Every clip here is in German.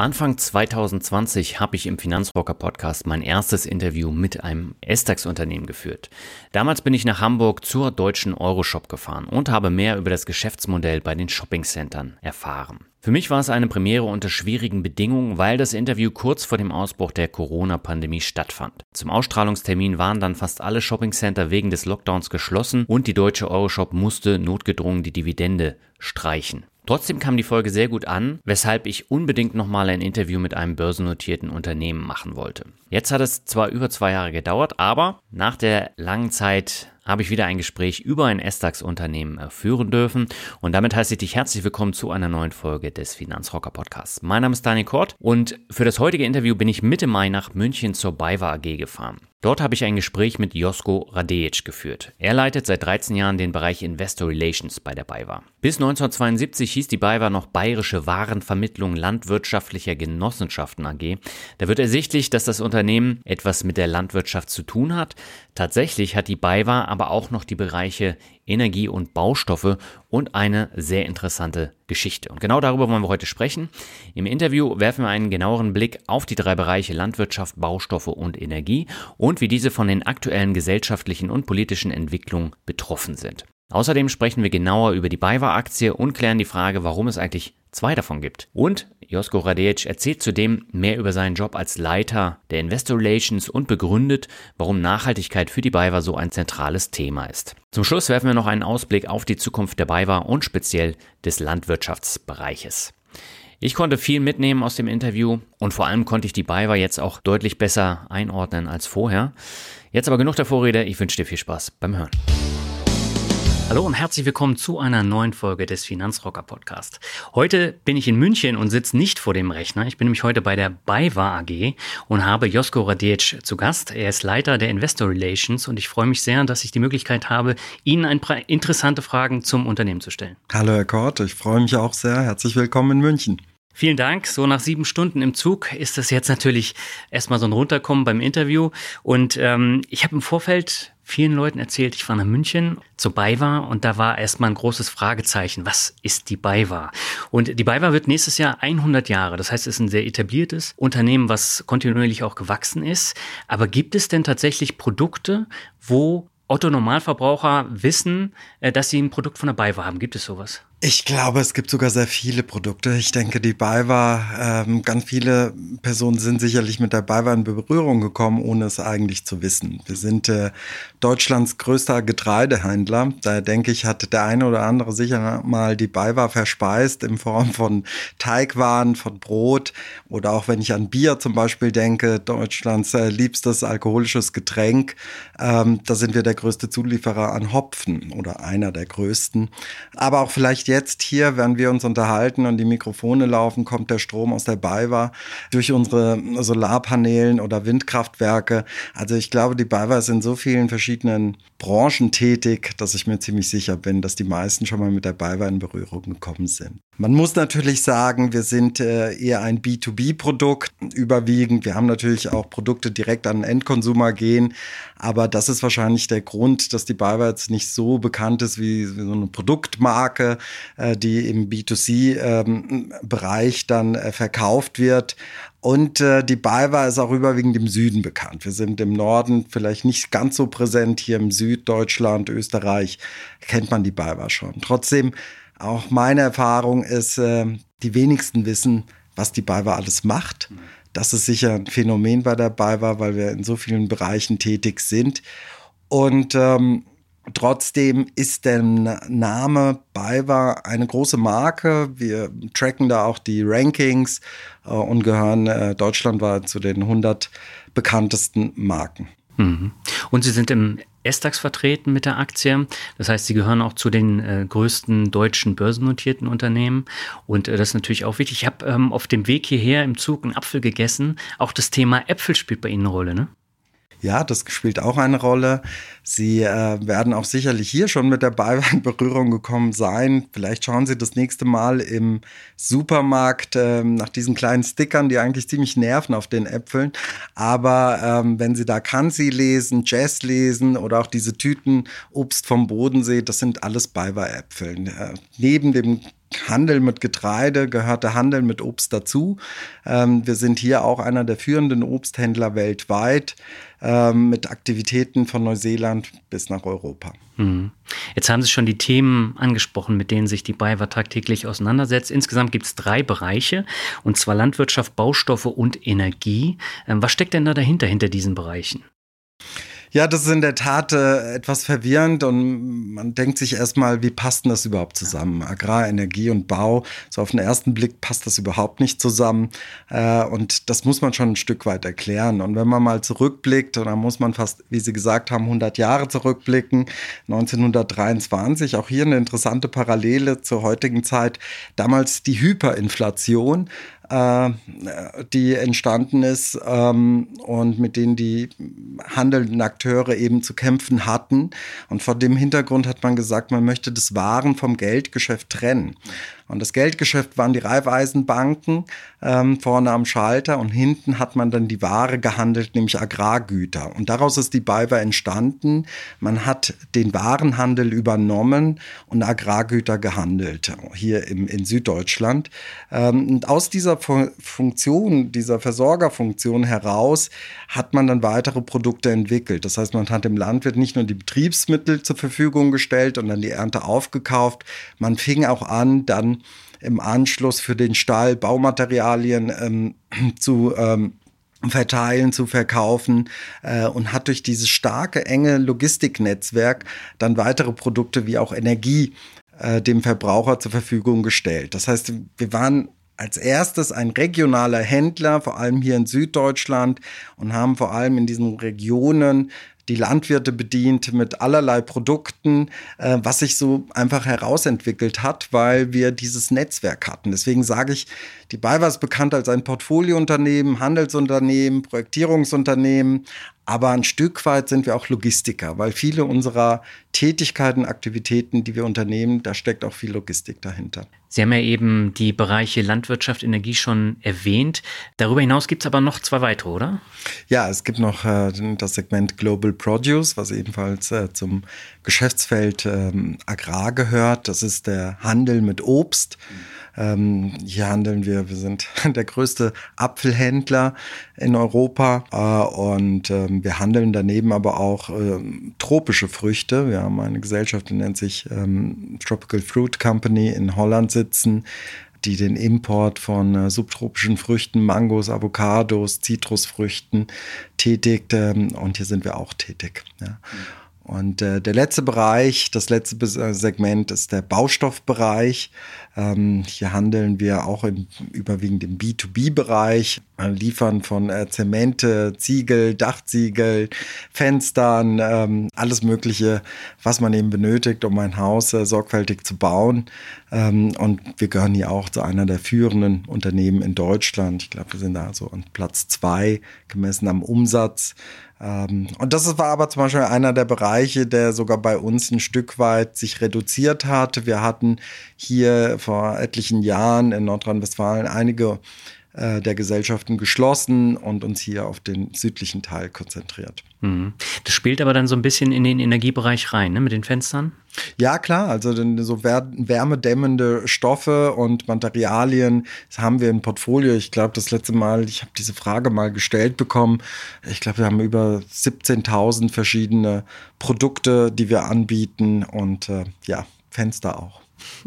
Anfang 2020 habe ich im Finanzrocker Podcast mein erstes Interview mit einem S-DAX-Unternehmen geführt. Damals bin ich nach Hamburg zur deutschen Euroshop gefahren und habe mehr über das Geschäftsmodell bei den Shoppingcentern erfahren. Für mich war es eine Premiere unter schwierigen Bedingungen, weil das Interview kurz vor dem Ausbruch der Corona-Pandemie stattfand. Zum Ausstrahlungstermin waren dann fast alle Shoppingcenter wegen des Lockdowns geschlossen und die deutsche Euroshop musste notgedrungen die Dividende streichen. Trotzdem kam die Folge sehr gut an, weshalb ich unbedingt nochmal ein Interview mit einem börsennotierten Unternehmen machen wollte. Jetzt hat es zwar über zwei Jahre gedauert, aber nach der langen Zeit habe ich wieder ein Gespräch über ein S-DAX-Unternehmen äh, führen dürfen. Und damit heiße ich dich herzlich willkommen zu einer neuen Folge des Finanzrocker Podcasts. Mein Name ist Daniel Kort und für das heutige Interview bin ich Mitte Mai nach München zur BayWa AG gefahren. Dort habe ich ein Gespräch mit Josko Radejic geführt. Er leitet seit 13 Jahren den Bereich Investor Relations bei der BayWa. Bis 1972 hieß die BayWa noch Bayerische Warenvermittlung Landwirtschaftlicher Genossenschaften AG. Da wird ersichtlich, dass das Unternehmen etwas mit der Landwirtschaft zu tun hat. Tatsächlich hat die BayWa aber auch noch die Bereiche Energie und Baustoffe und eine sehr interessante Geschichte. Und genau darüber wollen wir heute sprechen. Im Interview werfen wir einen genaueren Blick auf die drei Bereiche Landwirtschaft, Baustoffe und Energie und wie diese von den aktuellen gesellschaftlichen und politischen Entwicklungen betroffen sind. Außerdem sprechen wir genauer über die BayWa-Aktie und klären die Frage, warum es eigentlich zwei davon gibt. Und Josko Radejic erzählt zudem mehr über seinen Job als Leiter der Investor Relations und begründet, warum Nachhaltigkeit für die BayWa so ein zentrales Thema ist. Zum Schluss werfen wir noch einen Ausblick auf die Zukunft der BayWa und speziell des Landwirtschaftsbereiches. Ich konnte viel mitnehmen aus dem Interview und vor allem konnte ich die BayWa jetzt auch deutlich besser einordnen als vorher. Jetzt aber genug der Vorrede, ich wünsche dir viel Spaß beim Hören. Hallo und herzlich willkommen zu einer neuen Folge des Finanzrocker Podcast. Heute bin ich in München und sitze nicht vor dem Rechner. Ich bin nämlich heute bei der BayWa AG und habe Josko Radic zu Gast. Er ist Leiter der Investor Relations und ich freue mich sehr, dass ich die Möglichkeit habe, Ihnen ein paar interessante Fragen zum Unternehmen zu stellen. Hallo Herr Kort, ich freue mich auch sehr. Herzlich willkommen in München. Vielen Dank. So nach sieben Stunden im Zug ist das jetzt natürlich erstmal so ein Runterkommen beim Interview. Und ähm, ich habe im Vorfeld vielen Leuten erzählt, ich war nach München zur BayWa und da war erstmal ein großes Fragezeichen. Was ist die BayWa? Und die BayWa wird nächstes Jahr 100 Jahre. Das heißt, es ist ein sehr etabliertes Unternehmen, was kontinuierlich auch gewachsen ist. Aber gibt es denn tatsächlich Produkte, wo Otto Normalverbraucher wissen, äh, dass sie ein Produkt von der BayWa haben? Gibt es sowas? Ich glaube, es gibt sogar sehr viele Produkte. Ich denke, die BayWa, ähm, ganz viele Personen sind sicherlich mit der BayWa in Berührung gekommen, ohne es eigentlich zu wissen. Wir sind äh, Deutschlands größter Getreidehändler. Da denke ich, hat der eine oder andere sicher mal die BayWa verspeist in Form von Teigwaren, von Brot oder auch wenn ich an Bier zum Beispiel denke, Deutschlands äh, liebstes alkoholisches Getränk. Ähm, da sind wir der größte Zulieferer an Hopfen oder einer der größten. Aber auch vielleicht jetzt hier, wenn wir uns unterhalten und die Mikrofone laufen, kommt der Strom aus der BayWa durch unsere Solarpanelen oder Windkraftwerke. Also ich glaube, die BayWa ist in so vielen verschiedenen Branchen tätig, dass ich mir ziemlich sicher bin, dass die meisten schon mal mit der BayWa in Berührung gekommen sind. Man muss natürlich sagen, wir sind äh, eher ein B2B-Produkt überwiegend. Wir haben natürlich auch Produkte direkt an den Endkonsumer gehen, aber das ist wahrscheinlich der Grund, dass die BayWa jetzt nicht so bekannt ist wie, wie so eine Produktmarke, äh, die im B2C-Bereich ähm, dann äh, verkauft wird. Und äh, die BayWa ist auch überwiegend im Süden bekannt. Wir sind im Norden vielleicht nicht ganz so präsent. Hier im Süddeutschland, Österreich kennt man die BayWa schon. Trotzdem auch meine Erfahrung ist, äh, die wenigsten wissen, was die BayWa alles macht. Das ist sicher ein Phänomen bei der BayWa, weil wir in so vielen Bereichen tätig sind. Und ähm, Trotzdem ist der Name BayWa eine große Marke. Wir tracken da auch die Rankings äh, und gehören äh, deutschlandweit zu den 100 bekanntesten Marken. Mhm. Und Sie sind im S-DAX vertreten mit der Aktie. Das heißt, sie gehören auch zu den äh, größten deutschen börsennotierten Unternehmen. Und äh, das ist natürlich auch wichtig. Ich habe ähm, auf dem Weg hierher im Zug einen Apfel gegessen. Auch das Thema Äpfel spielt bei Ihnen eine Rolle, ne? Ja, das spielt auch eine Rolle. Sie äh, werden auch sicherlich hier schon mit der BayWa in Berührung gekommen sein. Vielleicht schauen Sie das nächste Mal im Supermarkt äh, nach diesen kleinen Stickern, die eigentlich ziemlich nerven auf den Äpfeln. Aber ähm, wenn Sie da Kansi lesen, Jazz lesen oder auch diese Tüten Obst vom Bodensee, das sind alles BayWa-Äpfel. Äh, neben dem Handel mit Getreide gehört der Handel mit Obst dazu. Ähm, wir sind hier auch einer der führenden Obsthändler weltweit ähm, mit Aktivitäten von Neuseeland bis nach Europa. Mhm. Jetzt haben Sie schon die Themen angesprochen, mit denen sich die BayWa tagtäglich auseinandersetzt. Insgesamt gibt es drei Bereiche, und zwar Landwirtschaft, Baustoffe und Energie. Ähm, was steckt denn da dahinter, hinter diesen Bereichen? Ja, das ist in der Tat äh, etwas verwirrend und man denkt sich erstmal, wie passt denn das überhaupt zusammen? Agrar, Energie und Bau, so auf den ersten Blick passt das überhaupt nicht zusammen äh, und das muss man schon ein Stück weit erklären. Und wenn man mal zurückblickt, und dann muss man fast, wie Sie gesagt haben, 100 Jahre zurückblicken, 1923, auch hier eine interessante Parallele zur heutigen Zeit, damals die Hyperinflation, äh, die entstanden ist ähm, und mit denen die handelnden Akteure eben zu kämpfen hatten. Und vor dem Hintergrund hat man gesagt, man möchte das Waren vom Geldgeschäft trennen. Und das Geldgeschäft waren die Raiffeisenbanken ähm, vorne am Schalter und hinten hat man dann die Ware gehandelt, nämlich Agrargüter. Und daraus ist die BayWa entstanden. Man hat den Warenhandel übernommen und Agrargüter gehandelt, hier im, in Süddeutschland. Ähm, und aus dieser Funktion, dieser Versorgerfunktion heraus, hat man dann weitere Produkte entwickelt. Das heißt, man hat dem Landwirt nicht nur die Betriebsmittel zur Verfügung gestellt und dann die Ernte aufgekauft, man fing auch an, dann im Anschluss für den Stall Baumaterialien ähm, zu ähm, verteilen, zu verkaufen äh, und hat durch dieses starke, enge Logistiknetzwerk dann weitere Produkte wie auch Energie äh, dem Verbraucher zur Verfügung gestellt. Das heißt, wir waren als erstes ein regionaler Händler, vor allem hier in Süddeutschland und haben vor allem in diesen Regionen die Landwirte bedient mit allerlei Produkten, äh, was sich so einfach herausentwickelt hat, weil wir dieses Netzwerk hatten. Deswegen sage ich, die BayWa ist bekannt als ein Portfoliounternehmen, Handelsunternehmen, Projektierungsunternehmen, aber ein Stück weit sind wir auch Logistiker, weil viele unserer Tätigkeiten, Aktivitäten, die wir unternehmen, da steckt auch viel Logistik dahinter. Sie haben ja eben die Bereiche Landwirtschaft, Energie schon erwähnt. Darüber hinaus gibt es aber noch zwei weitere, oder? Ja, es gibt noch äh, das Segment Global Produce, was ebenfalls äh, zum Geschäftsfeld ähm, Agrar gehört. Das ist der Handel mit Obst. Ähm, hier handeln wir, wir sind der größte Apfelhändler in Europa äh, und ähm, wir handeln daneben aber auch tropische Früchte. Wir haben eine Gesellschaft, die nennt sich Tropical Fruit Company in Holland sitzen die den Import von äh, subtropischen Früchten, Mangos, Avocados, Zitrusfrüchten tätigt. Ähm, und hier sind wir auch tätig. Ja. Mhm. Und äh, der letzte Bereich, das letzte äh, Segment ist der Baustoffbereich. Ähm, hier handeln wir auch im, überwiegend im B2B-Bereich, äh, liefern von äh, Zemente, Ziegel, Dachziegel, Fenstern, ähm, alles Mögliche, was man eben benötigt, um ein Haus äh, sorgfältig zu bauen. Ähm, und wir gehören hier auch zu einer der führenden Unternehmen in Deutschland. Ich glaube, wir sind da so an Platz zwei gemessen am Umsatz. Ähm, und das war aber zum Beispiel einer der Bereiche, der sogar bei uns ein Stück weit sich reduziert hat. Wir hatten hier vor etlichen Jahren in Nordrhein-Westfalen einige der Gesellschaften geschlossen und uns hier auf den südlichen Teil konzentriert. Mhm. Das spielt aber dann so ein bisschen in den Energiebereich rein, ne, mit den Fenstern? Ja, klar. Also so wärmedämmende Stoffe und Materialien haben wir im Portfolio. Ich glaube, das letzte Mal, ich habe diese Frage mal gestellt bekommen. Ich glaube, wir haben über 17.000 verschiedene Produkte, die wir anbieten und äh, ja, Fenster auch.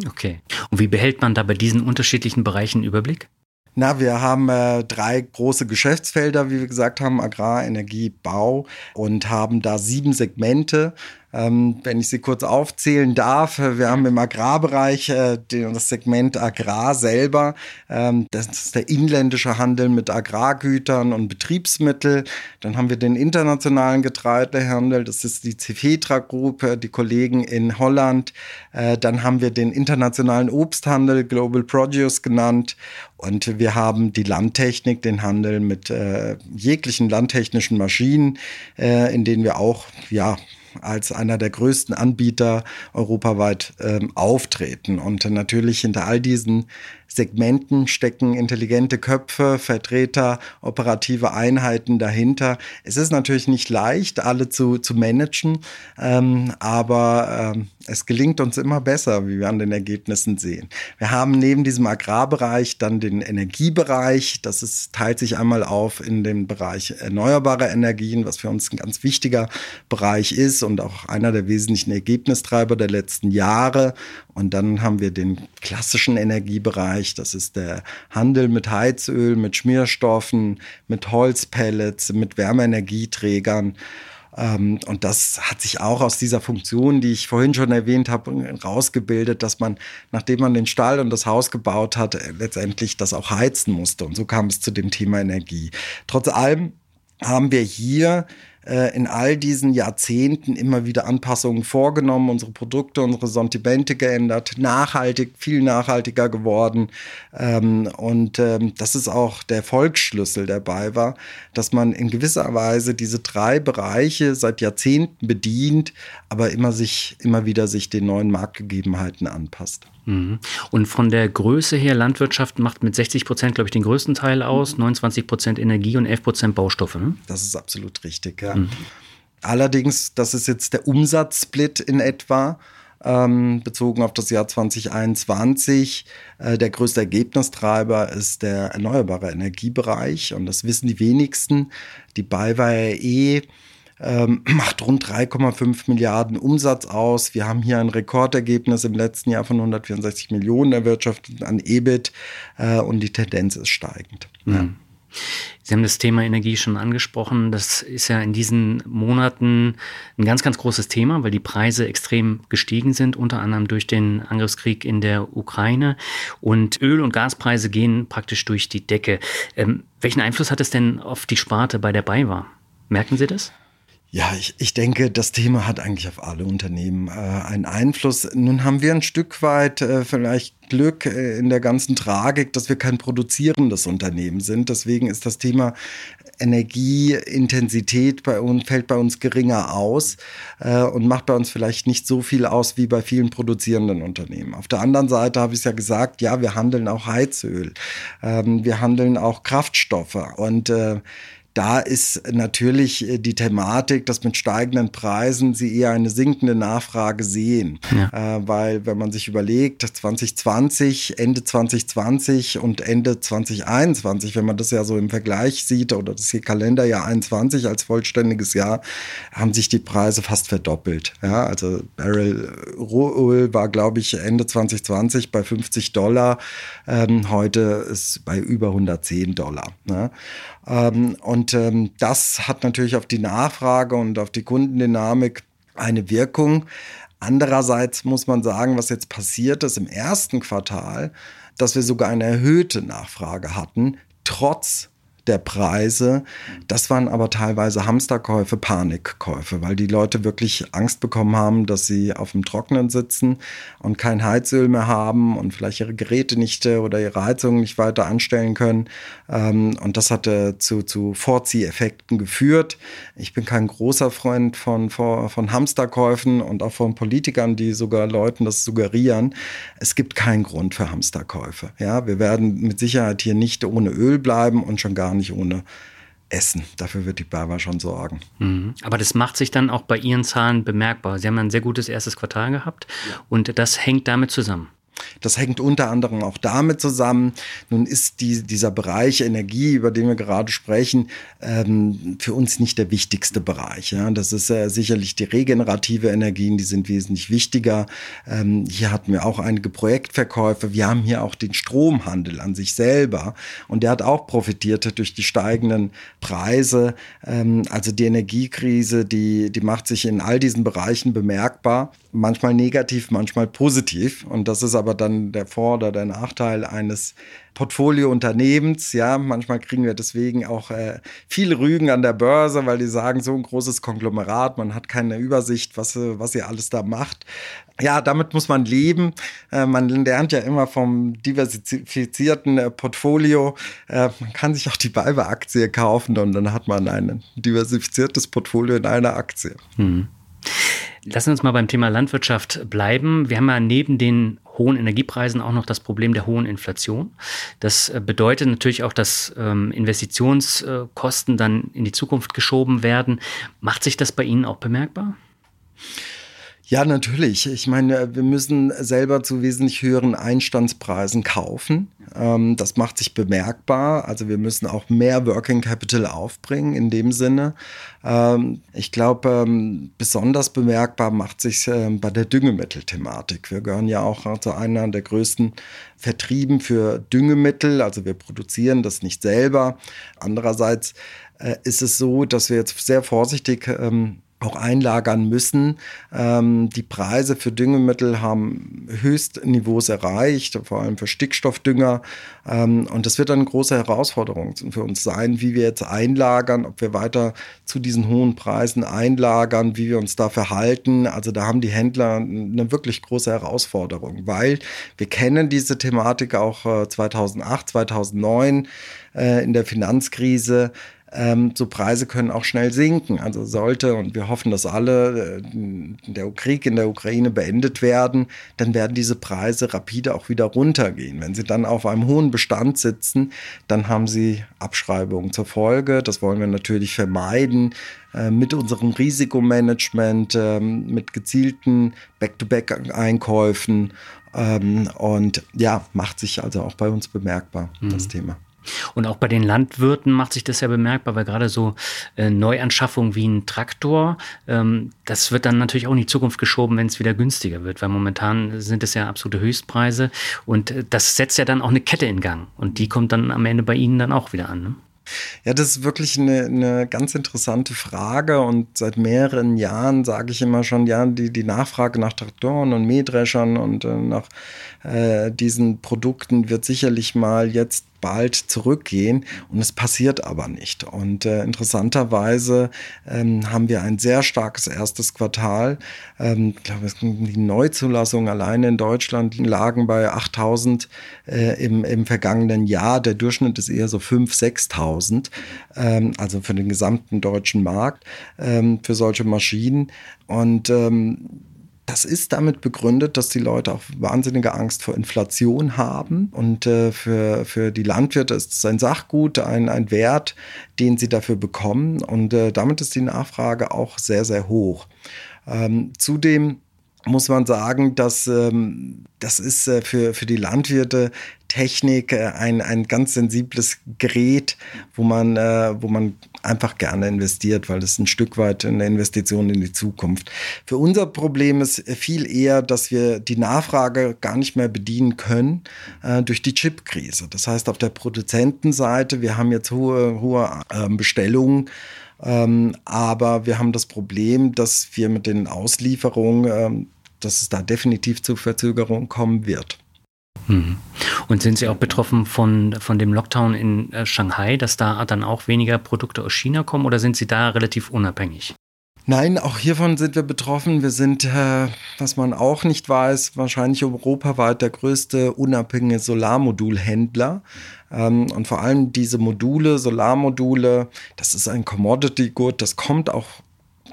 Okay. Und wie behält man da bei diesen unterschiedlichen Bereichen Überblick? Na, wir haben äh, drei große Geschäftsfelder, wie wir gesagt haben, Agrar, Energie, Bau und haben da sieben Segmente. Ähm, wenn ich sie kurz aufzählen darf, äh, wir haben im Agrarbereich äh, das Segment Agrar selber. Ähm, das ist der inländische Handel mit Agrargütern und Betriebsmittel. Dann haben wir den internationalen Getreidehandel, das ist die Cefetra Group, die Kollegen in Holland. Äh, dann haben wir den internationalen Obsthandel, Global Produce genannt. Und wir haben die Landtechnik, den Handel mit äh, jeglichen landtechnischen Maschinen, äh, in denen wir auch, ja, als einer der größten Anbieter europaweit ähm, auftreten. Und natürlich hinter all diesen Segmenten stecken intelligente Köpfe, Vertreter, operative Einheiten dahinter. Es ist natürlich nicht leicht, alle zu, zu managen, ähm, aber ähm, es gelingt uns immer besser, wie wir an den Ergebnissen sehen. Wir haben neben diesem Agrarbereich dann den Energiebereich. Das ist, teilt sich einmal auf in den Bereich erneuerbare Energien, was für uns ein ganz wichtiger Bereich ist und auch einer der wesentlichen Ergebnistreiber der letzten Jahre. Und dann haben wir den klassischen Energiebereich. Das ist der Handel mit Heizöl, mit Schmierstoffen, mit Holzpellets, mit Wärmeenergieträgern. Ähm, und das hat sich auch aus dieser Funktion, die ich vorhin schon erwähnt habe, rausgebildet, dass man, nachdem man den Stall und das Haus gebaut hat, letztendlich das auch heizen musste. Und so kam es zu dem Thema Energie. Trotz allem haben wir hier äh, in all diesen Jahrzehnten immer wieder Anpassungen vorgenommen, unsere Produkte, unsere Sortimente geändert, nachhaltig, viel nachhaltiger geworden. Ähm, und ähm, das ist auch der Volksschlüssel dabei war, dass man in gewisser Weise diese drei Bereiche seit Jahrzehnten bedient, aber immer sich, immer wieder sich den neuen Marktgegebenheiten anpasst. Mhm. Und von der Größe her, Landwirtschaft macht mit 60 Prozent, glaube ich, den größten Teil aus, 29 Prozent Energie und 11 Prozent Baustoffe. Ne? Das ist absolut richtig, ja. Mhm. Allerdings, das ist jetzt der Umsatzsplit in etwa. Ähm, bezogen auf das Jahr 2021. Äh, der größte Ergebnistreiber ist der erneuerbare Energiebereich und das wissen die wenigsten. Die BayWa E ähm, macht rund 3,5 Milliarden Umsatz aus. Wir haben hier ein Rekordergebnis im letzten Jahr von 164 Millionen erwirtschaftet an EBIT äh, und die Tendenz ist steigend. Mhm. Ja. Sie haben das Thema Energie schon angesprochen. Das ist ja in diesen Monaten ein ganz, ganz großes Thema, weil die Preise extrem gestiegen sind, unter anderem durch den Angriffskrieg in der Ukraine. Und Öl- und Gaspreise gehen praktisch durch die Decke. Ähm, welchen Einfluss hat es denn auf die Sparte bei der BayWa? Merken Sie das? Ja, ich, ich denke, das Thema hat eigentlich auf alle Unternehmen äh, einen Einfluss. Nun haben wir ein Stück weit äh, vielleicht Glück äh, in der ganzen Tragik, dass wir kein produzierendes Unternehmen sind. Deswegen ist das Thema Energieintensität bei uns, fällt bei uns geringer aus äh, und macht bei uns vielleicht nicht so viel aus wie bei vielen produzierenden Unternehmen. Auf der anderen Seite habe ich es ja gesagt, ja, wir handeln auch Heizöl, ähm, wir handeln auch Kraftstoffe und äh, da ist natürlich äh, die Thematik, dass mit steigenden Preisen sie eher eine sinkende Nachfrage sehen. Ja. Äh, weil wenn man sich überlegt, 2020, Ende 2020 und Ende 2021, wenn man das ja so im Vergleich sieht oder das hier Kalenderjahr 21 als vollständiges Jahr, haben sich die Preise fast verdoppelt. Ja, also Barrel Rohöl war, glaube ich, Ende 2020 bei 50 Dollar. Ähm, heute ist bei über 110 Dollar. Ne? Ähm, und ähm, das hat natürlich auf die Nachfrage und auf die Kundendynamik eine Wirkung. Andererseits muss man sagen, was jetzt passiert ist im ersten Quartal, dass wir sogar eine erhöhte Nachfrage hatten, trotz der Preise. Das waren aber teilweise Hamsterkäufe, Panikkäufe, weil die Leute wirklich Angst bekommen haben, dass sie auf dem Trockenen sitzen und kein Heizöl mehr haben und vielleicht ihre Geräte nicht äh, oder ihre Heizung nicht weiter anstellen können. Ähm, und das hatte zu, zu Vorzieheffekten geführt. Ich bin kein großer Freund von, von Hamsterkäufen und auch von Politikern, die sogar Leuten das suggerieren. Es gibt keinen Grund für Hamsterkäufe. Ja, wir werden mit Sicherheit hier nicht ohne Öl bleiben und schon gar gar nicht ohne Essen. Dafür wird die BayWa schon sorgen. Mhm. Aber das macht sich dann auch bei Ihren Zahlen bemerkbar. Sie haben ein sehr gutes erstes Quartal gehabt und das hängt damit zusammen. Das hängt unter anderem auch damit zusammen. Nun ist die, dieser Bereich Energie, über den wir gerade sprechen, ähm, für uns nicht der wichtigste Bereich. Ja. Das ist äh, sicherlich die regenerative Energien, die sind wesentlich wichtiger. Ähm, hier hatten wir auch einige Projektverkäufe. Wir haben hier auch den Stromhandel an sich selber und der hat auch profitiert durch die steigenden Preise. Ähm, also die Energiekrise, die, die macht sich in all diesen Bereichen bemerkbar. Manchmal negativ, manchmal positiv. Und das ist aber dann der Vor- oder der Nachteil eines Portfoliounternehmens. Ja, manchmal kriegen wir deswegen auch äh, viele Rügen an der Börse, weil die sagen, so ein großes Konglomerat, man hat keine Übersicht, was, was ihr alles da macht. Ja, damit muss man leben. Äh, man lernt ja immer vom diversifizierten äh, Portfolio. Äh, man kann sich auch die BayWa-Aktie kaufen und dann hat man ein diversifiziertes Portfolio in einer Aktie. Hm. Lassen uns mal beim Thema Landwirtschaft bleiben. Wir haben ja neben den hohen Energiepreisen auch noch das Problem der hohen Inflation. Das äh, bedeutet natürlich auch, dass ähm, Investitionskosten dann in die Zukunft geschoben werden. Macht sich das bei Ihnen auch bemerkbar? Ja, natürlich. Ich meine, wir müssen selber zu wesentlich höheren Einstandspreisen kaufen. Ähm, das macht sich bemerkbar. Also wir müssen auch mehr Working Capital aufbringen in dem Sinne. Ähm, ich glaube, ähm, besonders bemerkbar macht sich bei der Düngemittelthematik. Wir gehören ja auch zu einer der größten Vertrieben für Düngemittel. Also wir produzieren das nicht selber. Andererseits äh, ist es so, dass wir jetzt sehr vorsichtig auch einlagern müssen. Ähm, die Preise für Düngemittel haben Höchstniveaus erreicht, vor allem für Stickstoffdünger. Ähm, und das wird eine große Herausforderung für uns sein, wie wir jetzt einlagern, ob wir weiter zu diesen hohen Preisen einlagern, wie wir uns da verhalten. Also da haben die Händler eine wirklich große Herausforderung, weil wir kennen diese Thematik auch 2008, äh, 2009 äh, in der Finanzkrise ähm, so Preise können auch schnell sinken. Also sollte, und wir hoffen, dass alle, äh, der Krieg in der Ukraine beendet werden, dann werden diese Preise rapide auch wieder runtergehen. Wenn sie dann auf einem hohen Bestand sitzen, dann haben sie Abschreibungen zur Folge. Das wollen wir natürlich vermeiden äh, mit unserem Risikomanagement, äh, mit gezielten Back-to-Back-Einkäufen. Ähm, und ja, macht sich also auch bei uns bemerkbar, mhm. das Thema. Und auch bei den Landwirten macht sich das ja bemerkbar, weil gerade so äh, Neuanschaffungen wie ein Traktor, ähm, das wird dann natürlich auch in die Zukunft geschoben, wenn es wieder günstiger wird, weil momentan sind es ja absolute Höchstpreise und äh, das setzt ja dann auch eine Kette in Gang und die kommt dann am Ende bei Ihnen dann auch wieder an. Ne? Ja, das ist wirklich eine, eine ganz interessante Frage und seit mehreren Jahren sage ich immer schon, ja, die, die Nachfrage nach Traktoren und Mähdreschern und äh, nach äh, diesen Produkten wird sicherlich mal jetzt bald zurückgehen und es passiert aber nicht. Und äh, interessanterweise ähm, haben wir ein sehr starkes erstes Quartal. Ähm, ich glaube, die Neuzulassungen alleine in Deutschland lagen bei 8000 äh, im, im vergangenen Jahr. Der Durchschnitt ist eher so 5.000, 6.000, ähm, also für den gesamten deutschen Markt ähm, für solche Maschinen. Und ähm, das ist damit begründet, dass die Leute auch wahnsinnige Angst vor Inflation haben. Und äh, für, für die Landwirte ist es ein Sachgut, ein, ein Wert, den sie dafür bekommen. Und äh, damit ist die Nachfrage auch sehr, sehr hoch. Ähm, zudem muss man sagen, dass ähm, das ist äh, für, für die Landwirte Technik äh, ein, ein ganz sensibles Gerät, wo man, äh, wo man einfach gerne investiert, weil es ein Stück weit eine Investition in die Zukunft. Für unser Problem ist viel eher, dass wir die Nachfrage gar nicht mehr bedienen können äh, durch die Chipkrise. Das heißt, auf der Produzentenseite, wir haben jetzt hohe, hohe äh, Bestellungen ähm, aber wir haben das Problem, dass wir mit den Auslieferungen, ähm, dass es da definitiv zu Verzögerungen kommen wird. Mhm. Und sind Sie auch betroffen von, von dem Lockdown in äh, Shanghai, dass da dann auch weniger Produkte aus China kommen oder sind Sie da relativ unabhängig? Nein, auch hiervon sind wir betroffen. Wir sind, äh, was man auch nicht weiß, wahrscheinlich europaweit der größte unabhängige Solarmodulhändler. Ähm, und vor allem diese Module, Solarmodule, das ist ein Commodity-Good, das kommt auch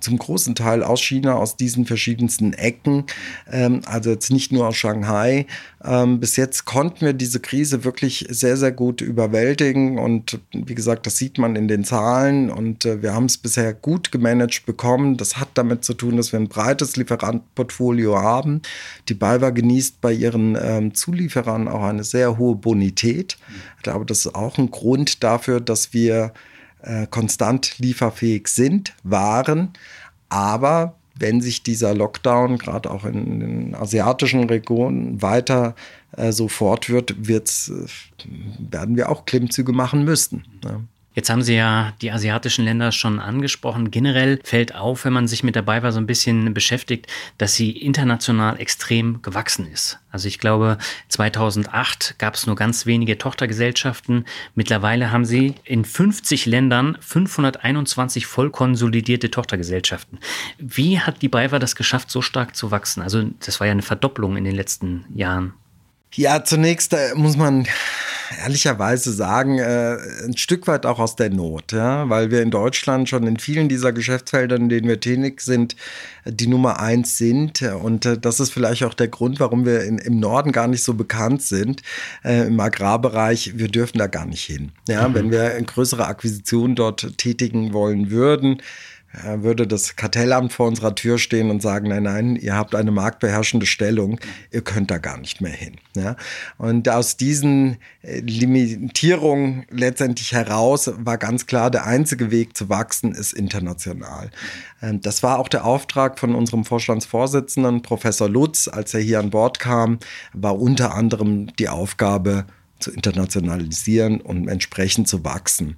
zum großen Teil aus China, aus diesen verschiedensten Ecken, ähm, also jetzt nicht nur aus Shanghai. Ähm, bis jetzt konnten wir diese Krise wirklich sehr, sehr gut überwältigen und wie gesagt, das sieht man in den Zahlen und äh, wir haben es bisher gut gemanagt bekommen. Das hat damit zu tun, dass wir ein breites Lieferantenportfolio haben. Die BayWa genießt bei ihren ähm, Zulieferern auch eine sehr hohe Bonität. Ich glaube, das ist auch ein Grund dafür, dass wir äh, konstant lieferfähig sind, waren. Aber wenn sich dieser Lockdown gerade auch in den asiatischen Regionen weiter äh, so fortführt, wird's, äh, werden wir auch Klimmzüge machen müssen. Ne? Jetzt haben Sie ja die asiatischen Länder schon angesprochen. Generell fällt auf, wenn man sich mit dabei war, so ein bisschen beschäftigt, dass sie international extrem gewachsen ist. Also ich glaube, 2008 gab es nur ganz wenige Tochtergesellschaften. Mittlerweile haben sie in 50 Ländern 521 voll konsolidierte Tochtergesellschaften. Wie hat die BayWa das geschafft, so stark zu wachsen? Also das war ja eine Verdopplung in den letzten Jahren. Ja, zunächst äh, muss man ehrlicherweise sagen, äh, ein Stück weit auch aus der Not, ja, weil wir in Deutschland schon in vielen dieser Geschäftsfeldern, in denen wir tätig sind, die Nummer eins sind. Und äh, das ist vielleicht auch der Grund, warum wir in, im Norden gar nicht so bekannt sind, äh, im Agrarbereich. Wir dürfen da gar nicht hin. Ja, mhm. wenn wir eine größere Akquisition dort tätigen wollen würden, würde das Kartellamt vor unserer Tür stehen und sagen, nein, nein, ihr habt eine marktbeherrschende Stellung, ihr könnt da gar nicht mehr hin. Ja? Und aus diesen äh, Limitierungen letztendlich heraus war ganz klar, der einzige Weg zu wachsen ist international. Ähm, das war auch der Auftrag von unserem Vorstandsvorsitzenden, Professor Lutz, als er hier an Bord kam, war unter anderem die Aufgabe, zu internationalisieren und entsprechend zu wachsen.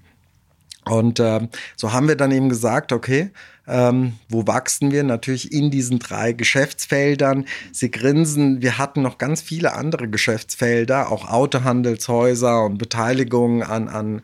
Und äh, so haben wir dann eben gesagt, okay, ähm, wo wachsen wir? Natürlich in diesen drei Geschäftsfeldern. Sie grinsen, wir hatten noch ganz viele andere Geschäftsfelder, auch Autohandelshäuser und Beteiligungen an, an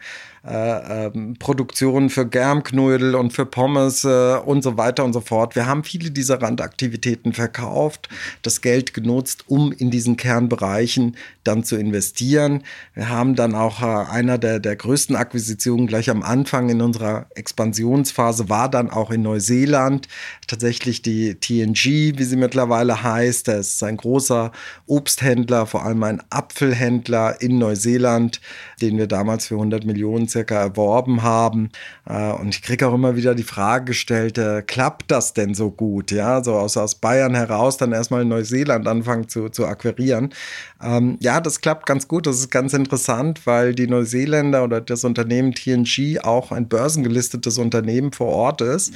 äh, ähm, Produktionen für Germknödel und für Pommes äh, und so weiter und so fort. Wir haben viele dieser Randaktivitäten verkauft, das Geld genutzt, um in diesen Kernbereichen dann zu investieren. Wir haben dann auch äh, einer der, der größten Akquisitionen gleich am Anfang in unserer Expansionsphase war dann auch in Neuseeland tatsächlich die TNG, wie sie mittlerweile heißt. Das ist ein großer Obsthändler, vor allem ein Apfelhändler in Neuseeland, den wir damals für 100 Millionen circa erworben haben. Äh, und ich kriege auch immer wieder die Frage gestellt, äh, klappt das denn so gut? Ja, so aus, aus Bayern heraus dann erstmal in Neuseeland anfangen zu, zu akquirieren. Ähm, ja, das klappt ganz gut. Das ist ganz interessant, weil die Neuseeländer oder das Unternehmen TNG auch ein börsengelistetes Unternehmen vor Ort ist.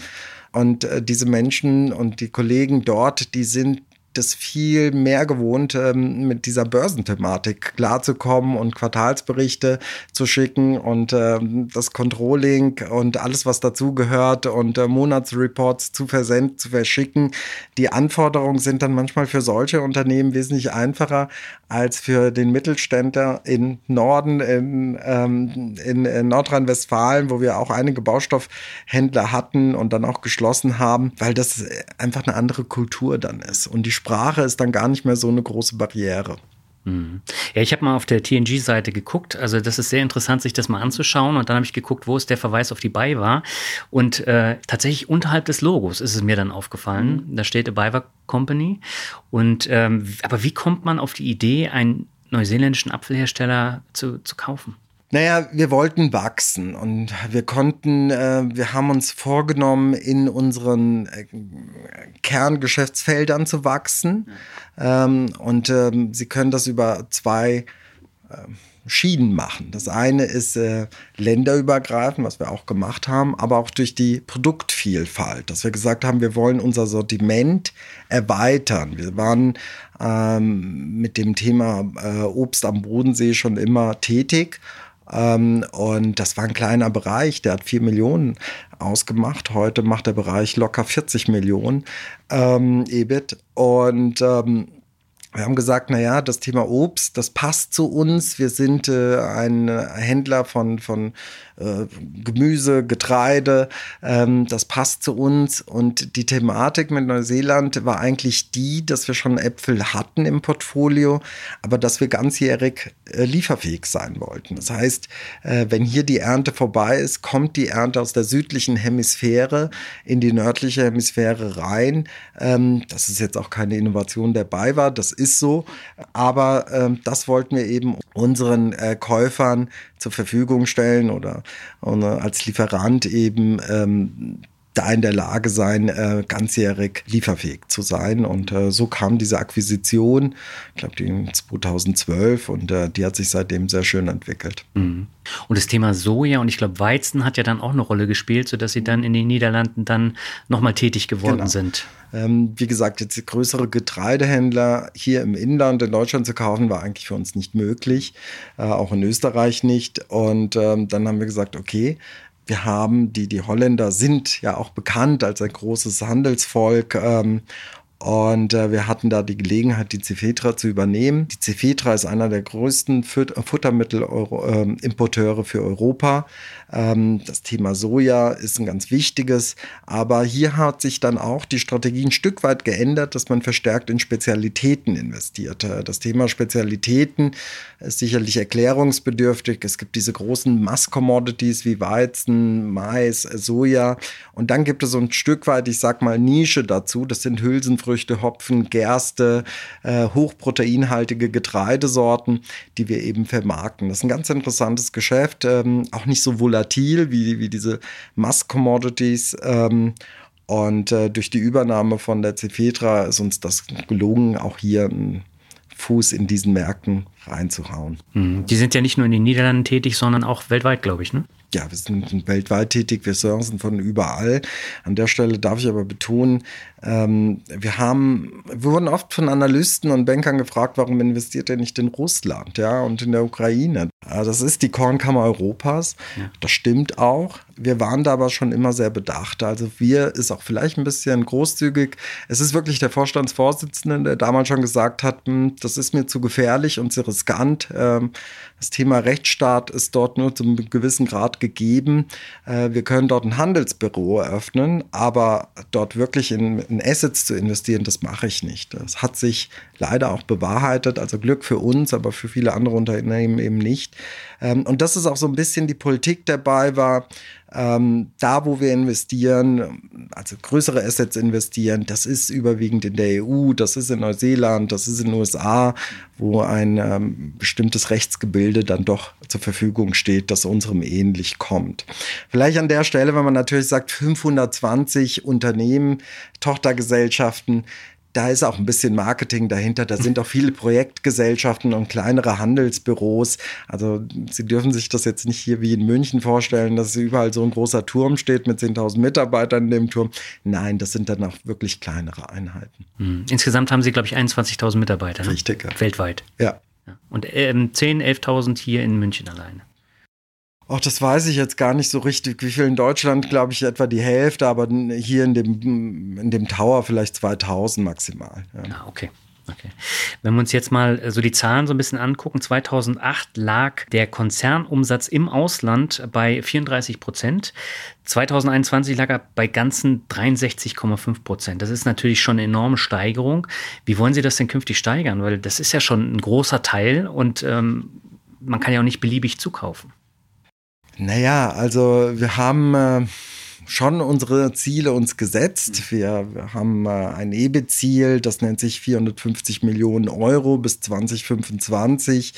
Und äh, diese Menschen und die Kollegen dort, die sind das viel mehr gewohnt, ähm, mit dieser Börsenthematik klarzukommen und Quartalsberichte zu schicken und ähm, das Controlling und alles, was dazugehört und äh, Monatsreports zu versenden, zu verschicken. Die Anforderungen sind dann manchmal für solche Unternehmen wesentlich einfacher als für den Mittelständler in Norden, in, ähm, in, in Nordrhein-Westfalen, wo wir auch einige Baustoffhändler hatten und dann auch geschlossen haben, weil das einfach eine andere Kultur dann ist. Und die Sprache ist dann gar nicht mehr so eine große Barriere. Mhm. Ja, ich habe mal auf der TNG-Seite geguckt. Also das ist sehr interessant, sich das mal anzuschauen. Und dann habe ich geguckt, wo ist der Verweis auf die BayWa. Und äh, tatsächlich unterhalb des Logos ist es mir dann aufgefallen. Mhm. Da steht a BayWa Company. Und ähm, aber wie kommt man auf die Idee, einen neuseeländischen Apfelhersteller zu, zu kaufen? Naja, wir wollten wachsen und wir konnten, äh, wir haben uns vorgenommen, in unseren äh, Kerngeschäftsfeldern zu wachsen. Ähm, und ähm, Sie können das über zwei äh, Schienen machen. Das eine ist äh, länderübergreifend, was wir auch gemacht haben, aber auch durch die Produktvielfalt, dass wir gesagt haben, wir wollen unser Sortiment erweitern. Wir waren ähm, mit dem Thema äh, Obst am Bodensee schon immer tätig ähm, und das war ein kleiner Bereich, der hat vier Millionen ausgemacht. Heute macht der Bereich locker 40 Millionen ähm, EBIT. Und ähm, wir haben gesagt, na ja, das Thema Obst, das passt zu uns. Wir sind äh, ein Händler von, von äh, Gemüse, Getreide, ähm, das passt zu uns. Und die Thematik mit Neuseeland war eigentlich die, dass wir schon Äpfel hatten im Portfolio, aber dass wir ganzjährig äh, lieferfähig sein wollten. Das heißt, äh, wenn hier die Ernte vorbei ist, kommt die Ernte aus der südlichen Hemisphäre in die nördliche Hemisphäre rein. Ähm, das ist jetzt auch keine Innovation dabei war, das ist so. Aber ähm, das wollten wir eben unseren äh, Käufern zur Verfügung stellen oder, oder als Lieferant eben ähm, da in der Lage sein, äh, ganzjährig lieferfähig zu sein. Und äh, so kam diese Akquisition, ich glaube, die in 2012 und äh, die hat sich seitdem sehr schön entwickelt. Mhm. Und das Thema Soja und ich glaube Weizen hat ja dann auch eine Rolle gespielt, sodass Sie dann in den Niederlanden dann nochmal tätig geworden genau. sind. Ähm, wie gesagt, jetzt größere Getreidehändler hier im Inland in Deutschland zu kaufen, war eigentlich für uns nicht möglich, äh, auch in Österreich nicht. Und ähm, dann haben wir gesagt, okay, wir haben, die, die Holländer sind ja auch bekannt als ein großes Handelsvolk. Ähm, und äh, wir hatten da die Gelegenheit, die Cefetra zu übernehmen. Die Cefetra ist einer der größten Futtermittelimporteure ähm, für Europa. Ähm, das Thema Soja ist ein ganz wichtiges, aber hier hat sich dann auch die Strategie ein Stück weit geändert, dass man verstärkt in Spezialitäten investiert. Das Thema Spezialitäten ist sicherlich erklärungsbedürftig. Es gibt diese großen Mass-Commodities wie Weizen, Mais, Soja und dann gibt es so ein Stück weit, ich sag mal, Nische dazu. Das sind Hülsenfrüchte, Hopfen, Gerste, äh, hochproteinhaltige Getreidesorten, die wir eben vermarkten. Das ist ein ganz interessantes Geschäft, ähm, auch nicht so volatil wie, wie diese Mass-Commodities. Ähm, und äh, durch die Übernahme von der Cefetra ist uns das gelungen, auch hier einen Fuß in diesen Märkten reinzuhauen. Hm, die sind ja nicht nur in den Niederlanden tätig, sondern auch weltweit, glaube ich, ne? ja, wir sind weltweit tätig, wir sourcen von überall. An der Stelle darf ich aber betonen, ähm, wir haben, wir wurden oft von Analysten und Bankern gefragt, warum investiert ihr nicht in Russland, ja, und in der Ukraine? Also das ist die Kornkammer Europas. Ja. Das stimmt auch. Wir waren da aber schon immer sehr bedacht. Also wir ist auch vielleicht ein bisschen großzügig. Es ist wirklich der Vorstandsvorsitzende, der damals schon gesagt hat, hm, das ist mir zu gefährlich und zu riskant. Ähm, das Thema Rechtsstaat ist dort nur zu einem gewissen Grad gegeben. Äh, wir können dort ein Handelsbüro eröffnen, aber dort wirklich in, in Assets zu investieren, das mache ich nicht. Das hat sich leider auch bewahrheitet. Also Glück für uns, aber für viele andere Unternehmen eben nicht. Ähm, und das ist auch so ein bisschen die Politik dabei war. Ähm, da, wo wir investieren, also größere Assets investieren, das ist überwiegend in der EU, das ist in Neuseeland, das ist in den USA, wo ein ähm, bestimmtes Rechtsgebilde dann doch zur Verfügung steht, das unserem ähnlich kommt. Vielleicht an der Stelle, wenn man natürlich sagt, 520 Unternehmen, Tochtergesellschaften, da ist auch ein bisschen Marketing dahinter. Da sind auch viele Projektgesellschaften und kleinere Handelsbüros. Also Sie dürfen sich das jetzt nicht hier wie in München vorstellen, dass überall so ein großer Turm steht mit 10.000 Mitarbeitern in dem Turm. Nein, das sind dann auch wirklich kleinere Einheiten. Hm. Insgesamt haben Sie, glaube ich, 21.000 Mitarbeiter. Ne? Richtig. Ja. Weltweit. Ja. Und ähm, 10.000, 11.000 hier in München alleine. Ach, das weiß ich jetzt gar nicht so richtig. Wie viel in Deutschland, glaube ich, etwa die Hälfte, aber hier in dem, in dem Tower vielleicht 2000 maximal. Ja. Ah, okay. Okay. Wenn wir uns jetzt mal so die Zahlen so ein bisschen angucken, 2008 lag der Konzernumsatz im Ausland bei 34 Prozent. 2021 lag er bei ganzen 63,5 Prozent. Das ist natürlich schon eine enorme Steigerung. Wie wollen Sie das denn künftig steigern? Weil das ist ja schon ein großer Teil und ähm, man kann ja auch nicht beliebig zukaufen. Naja, also wir haben äh, schon unsere Ziele uns gesetzt. Mhm. Wir, wir haben äh, ein EBIT-Ziel, das nennt sich 450 Millionen Euro bis 2025.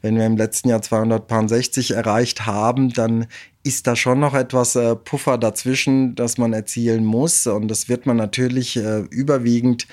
Wenn wir im letzten Jahr 260 erreicht haben, dann ist da schon noch etwas äh, Puffer dazwischen, das man erzielen muss. Und das wird man natürlich überwiegend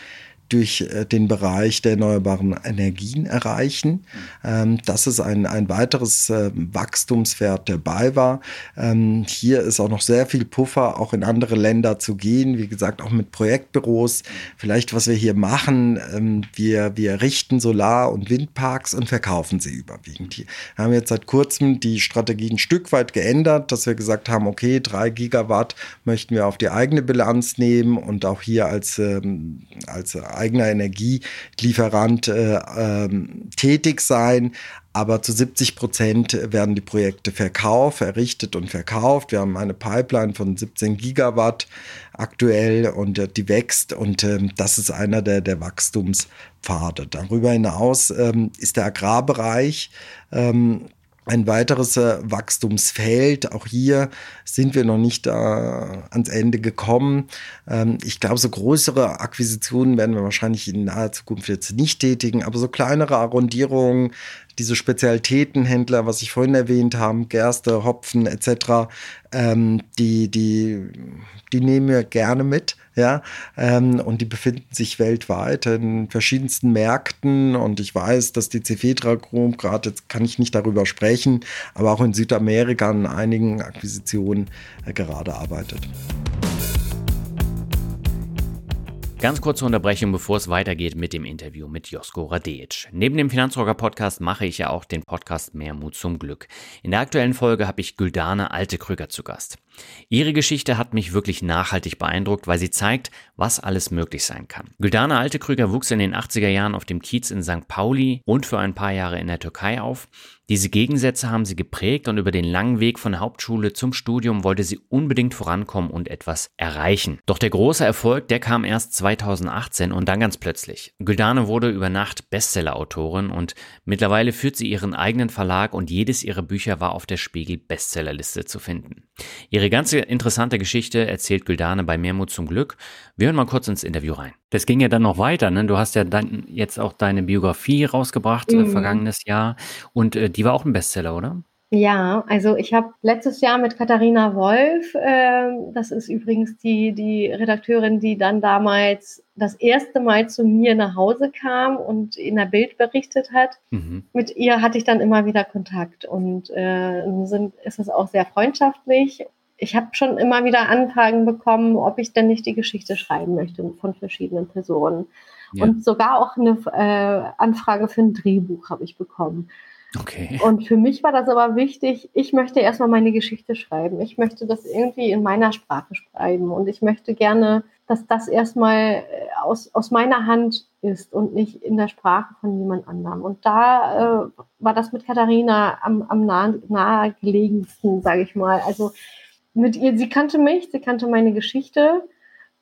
durch äh, den Bereich der erneuerbaren Energien erreichen. Ähm, das ist ein, ein weiteres äh, Wachstumswert dabei war. Ähm, hier ist auch noch sehr viel Puffer, auch in andere Länder zu gehen. Wie gesagt, auch mit Projektbüros. Vielleicht, was wir hier machen, ähm, wir, wir richten Solar- und Windparks und verkaufen sie überwiegend. Wir haben jetzt seit kurzem die Strategie ein Stück weit geändert, dass wir gesagt haben, okay, drei Gigawatt möchten wir auf die eigene Bilanz nehmen und auch hier als, als eigener Energielieferant äh, ähm, tätig sein. Aber zu 70 Prozent werden die Projekte verkauft, errichtet und verkauft. Wir haben eine Pipeline von 17 Gigawatt aktuell und äh, die wächst und ähm, das ist einer der, der Wachstumspfade. Darüber hinaus ähm, ist der Agrarbereich ähm, ein weiteres äh, Wachstumsfeld. Auch hier sind wir noch nicht äh, ans Ende gekommen. Ähm, ich glaube, so größere Akquisitionen werden wir wahrscheinlich in naher Zukunft jetzt nicht tätigen, aber so kleinere Arrondierungen, diese Spezialitätenhändler, was ich vorhin erwähnt habe, Gerste, Hopfen etc., ähm, die, die, die nehmen wir gerne mit. Ja, ähm, und die befinden sich weltweit in verschiedensten Märkten. Und ich weiß, dass die Cefetra Group, gerade jetzt kann ich nicht darüber sprechen, aber auch in Südamerika an einigen Akquisitionen äh, gerade arbeitet. Ganz kurze Unterbrechung, bevor es weitergeht mit dem Interview mit Josko Radejic. Neben dem Finanzrocker Podcast mache ich ja auch den Podcast Mehr Mut zum Glück. In der aktuellen Folge habe ich Güldane Altekrüger zu Gast. Ihre Geschichte hat mich wirklich nachhaltig beeindruckt, weil sie zeigt, was alles möglich sein kann. Güldane Altekrüger wuchs in den 80er Jahren auf dem Kiez in St. Pauli und für ein paar Jahre in der Türkei auf. Diese Gegensätze haben sie geprägt und über den langen Weg von der Hauptschule zum Studium wollte sie unbedingt vorankommen und etwas erreichen. Doch der große Erfolg, der kam erst 2018 und dann ganz plötzlich. Güldane wurde über Nacht Bestseller-Autorin und mittlerweile führt sie ihren eigenen Verlag und jedes ihrer Bücher war auf der Spiegel Bestsellerliste zu finden. Ihre ganze interessante Geschichte erzählt Güldane bei Mehrmut zum Glück. Wir hören mal kurz ins Interview rein. Das ging ja dann noch weiter, ne? Du hast ja dann jetzt auch deine Biografie rausgebracht, äh, mhm. äh, vergangenes Jahr. Und äh, die war auch ein Bestseller, oder? Ja, also ich habe letztes Jahr mit Katharina Wolf, äh, das ist übrigens die, die Redakteurin, die dann damals das erste Mal zu mir nach Hause kam und in der Bild berichtet hat. Mhm. Mit ihr hatte ich dann immer wieder Kontakt und äh, sind, ist es auch sehr freundschaftlich. Ich habe schon immer wieder Anfragen bekommen, ob ich denn nicht die Geschichte schreiben möchte von verschiedenen Personen. Ja. Und sogar auch eine äh, Anfrage für ein Drehbuch habe ich bekommen. Okay. Und für mich war das aber wichtig, ich möchte erstmal meine Geschichte schreiben. Ich möchte das irgendwie in meiner Sprache schreiben. Und ich möchte gerne, dass das erstmal äh, aus, aus meiner Hand ist und nicht in der Sprache von jemand anderem. Und da äh, war das mit Katharina am, am nahe, nahegelegensten, sage ich mal. Also mit ihr, sie kannte mich, sie kannte meine Geschichte.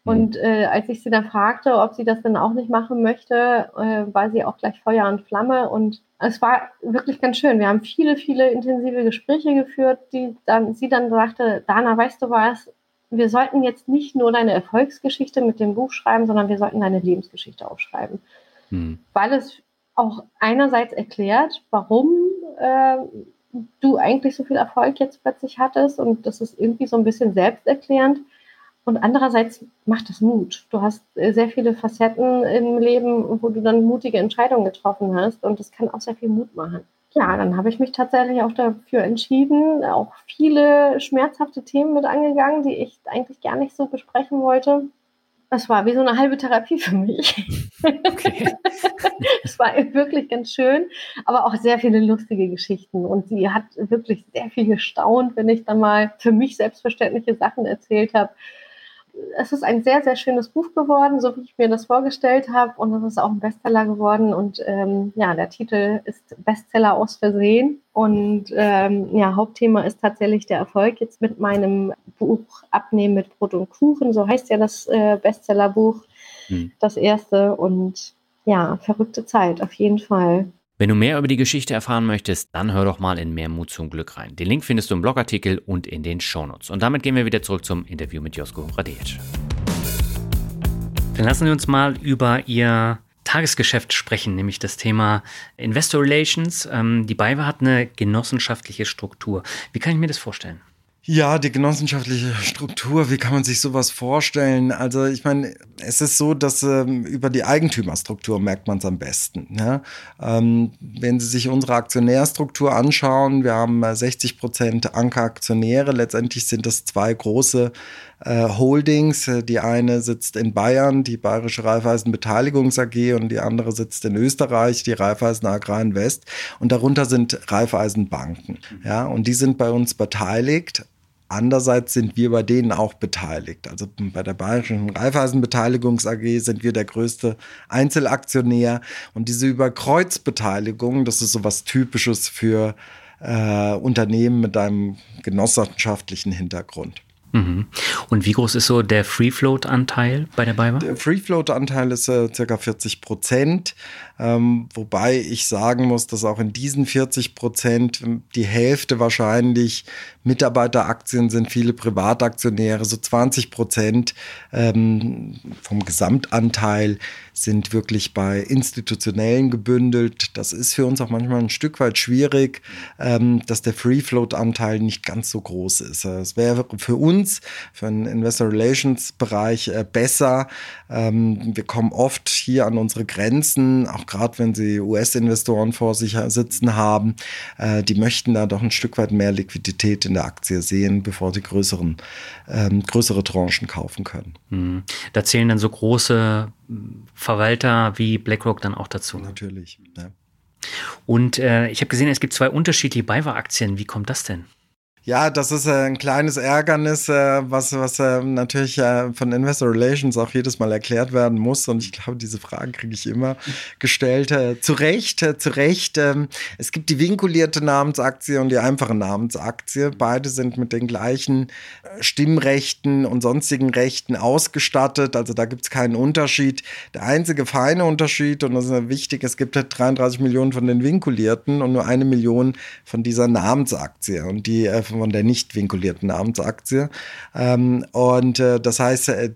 Und äh, als ich sie dann fragte, ob sie das denn auch nicht machen möchte, äh, war sie auch gleich Feuer und Flamme. Und es war wirklich ganz schön. Wir haben viele, viele intensive Gespräche geführt, die dann, sie dann sagte, Dana, weißt du was? Wir sollten jetzt nicht nur deine Erfolgsgeschichte mit dem Buch schreiben, sondern wir sollten deine Lebensgeschichte aufschreiben. Hm. Weil es auch einerseits erklärt, warum äh, du eigentlich so viel Erfolg jetzt plötzlich hattest und das ist irgendwie so ein bisschen selbsterklärend. Und andererseits macht es Mut. Du hast äh, sehr viele Facetten im Leben, wo du dann mutige Entscheidungen getroffen hast und das kann auch sehr viel Mut machen. Ja, dann habe ich mich tatsächlich auch dafür entschieden, auch viele schmerzhafte Themen mit angegangen, die ich eigentlich gar nicht so besprechen wollte. Das war wie so eine halbe Therapie für mich. Okay. es war wirklich ganz schön, aber auch sehr viele lustige Geschichten. Und sie hat wirklich sehr viel gestaunt, wenn ich dann mal für mich selbstverständliche Sachen erzählt habe es ist ein sehr, sehr schönes Buch geworden, so wie ich mir das vorgestellt habe. Und es ist auch ein Bestseller geworden. Und ähm, ja, der Titel ist Bestseller aus Versehen. Und ähm, ja, Hauptthema ist tatsächlich der Erfolg jetzt mit meinem Buch Abnehmen mit Brot und Kuchen. So heißt ja das äh, Bestsellerbuch, hm. das erste. Und ja, verrückte Zeit, auf jeden Fall. Wenn du mehr über die Geschichte erfahren möchtest, dann hör doch mal in Mehr Mut zum Glück rein. Den Link findest du im Blogartikel und in den Shownotes. Und damit gehen wir wieder zurück zum Interview mit Josko Radejic. Dann lassen wir uns mal über Ihr Tagesgeschäft sprechen, nämlich das Thema Investor Relations. Ähm, die BayWa hat eine genossenschaftliche Struktur. Wie kann ich mir das vorstellen? Ja, die genossenschaftliche Struktur, wie kann man sich sowas vorstellen? Also ich meine, es ist so, dass ähm, über die Eigentümerstruktur merkt man es am besten. Ja? Ähm, wenn Sie sich unsere Aktionärstruktur anschauen, wir haben 60 Prozent Anker-Aktionäre, letztendlich sind das zwei große äh, Holdings. Die eine sitzt in Bayern, die Bayerische Raiffeisen Beteiligungs AG und die andere sitzt in Österreich, die Raiffeisen Agrar Invest und darunter sind Raiffeisenbanken. Ja, und die sind bei uns beteiligt Andererseits sind wir bei denen auch beteiligt. Also bei der Bayerischen Raiffeisenbeteiligungs AG sind wir der größte Einzelaktionär. Und diese Überkreuzbeteiligung, das ist so was Typisches für äh, Unternehmen mit einem genossenschaftlichen Hintergrund. Mhm. Und wie groß ist so der Free Float Anteil bei der BayWa? Der Free Float Anteil ist äh, circa 40 Prozent. Ähm, wobei ich sagen muss, dass auch in diesen 40 Prozent die Hälfte wahrscheinlich Mitarbeiteraktien sind, viele Privataktionäre, so 20 Prozent ähm, vom Gesamtanteil sind wirklich bei Institutionellen gebündelt. Das ist für uns auch manchmal ein Stück weit schwierig, ähm, dass der Free Float Anteil nicht ganz so groß ist. Es wäre für uns, für den Investor Relations Bereich äh, besser. Ähm, wir kommen oft hier an unsere Grenzen, auch gerade wenn sie US-Investoren vor sich sitzen haben, äh, die möchten da doch ein Stück weit mehr Liquidität in der Aktie sehen, bevor sie größeren, ähm, größere Tranchen kaufen können. Mhm. Da zählen dann so große Verwalter wie BlackRock dann auch dazu. Natürlich. Ja. Und äh, ich habe gesehen, es gibt zwei unterschiedliche BayWa-Aktien. Wie kommt das denn? Ja, das ist äh, ein kleines Ärgernis, äh, was, was äh, natürlich von Investor Relations auch jedes Mal erklärt werden muss. Und ich glaube, diese Fragen kriege ich immer gestellt. Zu Recht, zu Recht. Ähm, es gibt die vinkulierte Namensaktie und die einfache Namensaktie. Beide sind mit den gleichen Stimmrechten und sonstigen Rechten ausgestattet. Also da gibt es keinen Unterschied. Der einzige feine Unterschied, und das ist wichtig, es gibt 33 Millionen von den vinkulierten und nur eine Million von dieser Namensaktie. Und die von der nicht vinkulierten Namensaktie. Ähm, und äh, das heißt, äh,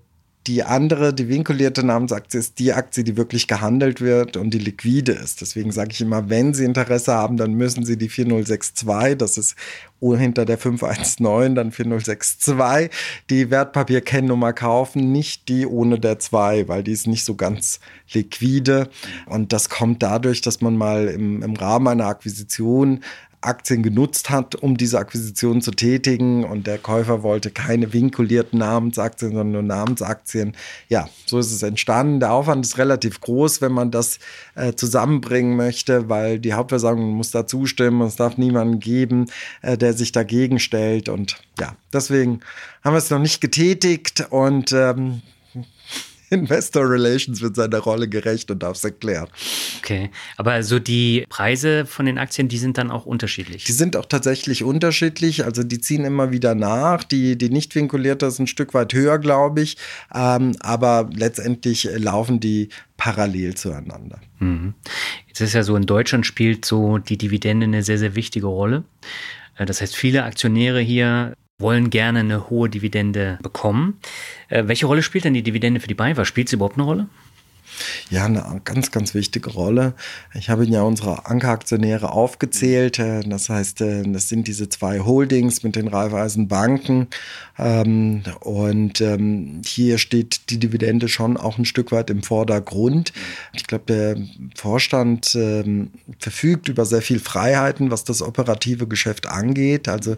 die andere, die vinkulierte Namensaktie ist die Aktie, die wirklich gehandelt wird und die liquide ist. Deswegen sage ich immer, wenn Sie Interesse haben, dann müssen Sie die 4062, das ist hinter der 519, dann 4062, die Wertpapierkennnummer kaufen, nicht die ohne der 2, weil die ist nicht so ganz liquide. Und das kommt dadurch, dass man mal im, im Rahmen einer Akquisition Aktien genutzt hat, um diese Akquisition zu tätigen. Und der Käufer wollte keine vinkulierten Namensaktien, sondern nur Namensaktien. Ja, so ist es entstanden. Der Aufwand ist relativ groß, wenn man das äh, zusammenbringen möchte, weil die Hauptversammlung muss da zustimmen. Es darf niemanden geben, äh, der sich dagegen stellt. Und ja, deswegen haben wir es noch nicht getätigt. Und ähm, Investor Relations wird seiner Rolle gerecht und darf es erklären. Okay, aber also die Preise von den Aktien, die sind dann auch unterschiedlich? Die sind auch tatsächlich unterschiedlich, also die ziehen immer wieder nach. Die, die nicht vinkulierte ist ein Stück weit höher, glaube ich, ähm, aber letztendlich laufen die parallel zueinander. Mhm. Jetzt ist ja so, in Deutschland spielt so die Dividende eine sehr, sehr wichtige Rolle. Äh, das heißt, viele Aktionäre hier wollen gerne eine hohe Dividende bekommen. Äh, welche Rolle spielt denn die Dividende für die BayWa? Spielt sie überhaupt eine Rolle? Ja, eine ganz, ganz wichtige Rolle. Ich habe Ihnen ja unsere Ankeraktionäre aufgezählt. Äh, das heißt, das sind diese zwei Holdings mit den Raiffeisenbanken. Ähm, und ähm, hier steht die Dividende schon auch ein Stück weit im Vordergrund. Ich glaube, der Vorstand ähm, verfügt über sehr viel Freiheiten, was das operative Geschäft angeht. Also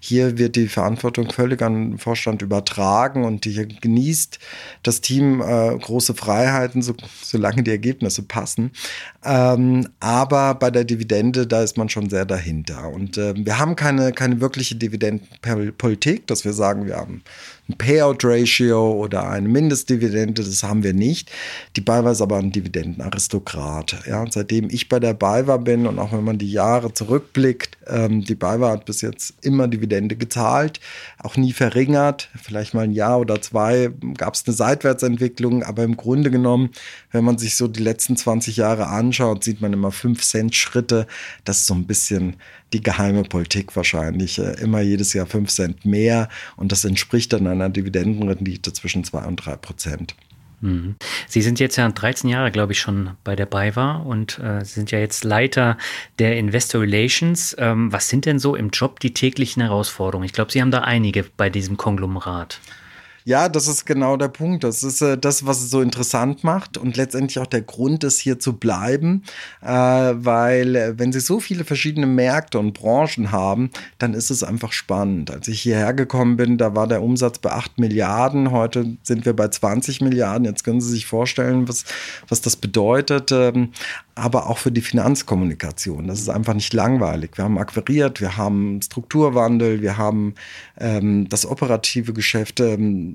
hier wird die Verantwortung völlig an den Vorstand übertragen und hier genießt das Team äh, große Freiheiten, so solange die Ergebnisse passen. Ähm, aber bei der Dividende, da ist man schon sehr dahinter. Und äh, wir haben keine, keine wirkliche Dividendenpolitik, dass wir sagen, wir haben Payout-Ratio oder eine Mindestdividende, das haben wir nicht. Die BayWa ist aber ein Dividendenaristokrat. Ja, seitdem ich bei der BayWa bin und auch wenn man die Jahre zurückblickt, ähm, die BayWa hat bis jetzt immer Dividende gezahlt, auch nie verringert. Vielleicht mal ein Jahr oder zwei gab es eine Seitwärtsentwicklung, aber im Grunde genommen, wenn man sich so die letzten 20 Jahre anschaut, sieht man immer 5 Cent Schritte. Das ist so ein bisschen die geheime Politik wahrscheinlich. Äh, immer jedes Jahr 5 Cent mehr und das entspricht dann einer Dividendenrendite zwischen 2 und 3 Prozent. Mhm. Sie sind jetzt ja 13 Jahre, glaube ich, schon bei der BayWa und äh, sind ja jetzt Leiter der Investor Relations. Ähm, was sind denn so im Job die täglichen Herausforderungen? Ich glaube, Sie haben da einige bei diesem Konglomerat. Ja, das ist genau der Punkt. Das ist äh, das, was es so interessant macht und letztendlich auch der Grund ist, hier zu bleiben, äh, weil äh, wenn Sie so viele verschiedene Märkte und Branchen haben, dann ist es einfach spannend. Als ich hierher gekommen bin, da war der Umsatz bei 8 Milliarden, heute sind wir bei 20 Milliarden. Jetzt können Sie sich vorstellen, was, was das bedeutet. Ähm, aber auch für die Finanzkommunikation. Das ist einfach nicht langweilig. Wir haben akquiriert, wir haben Strukturwandel, wir haben ähm, das operative Geschäft ähm,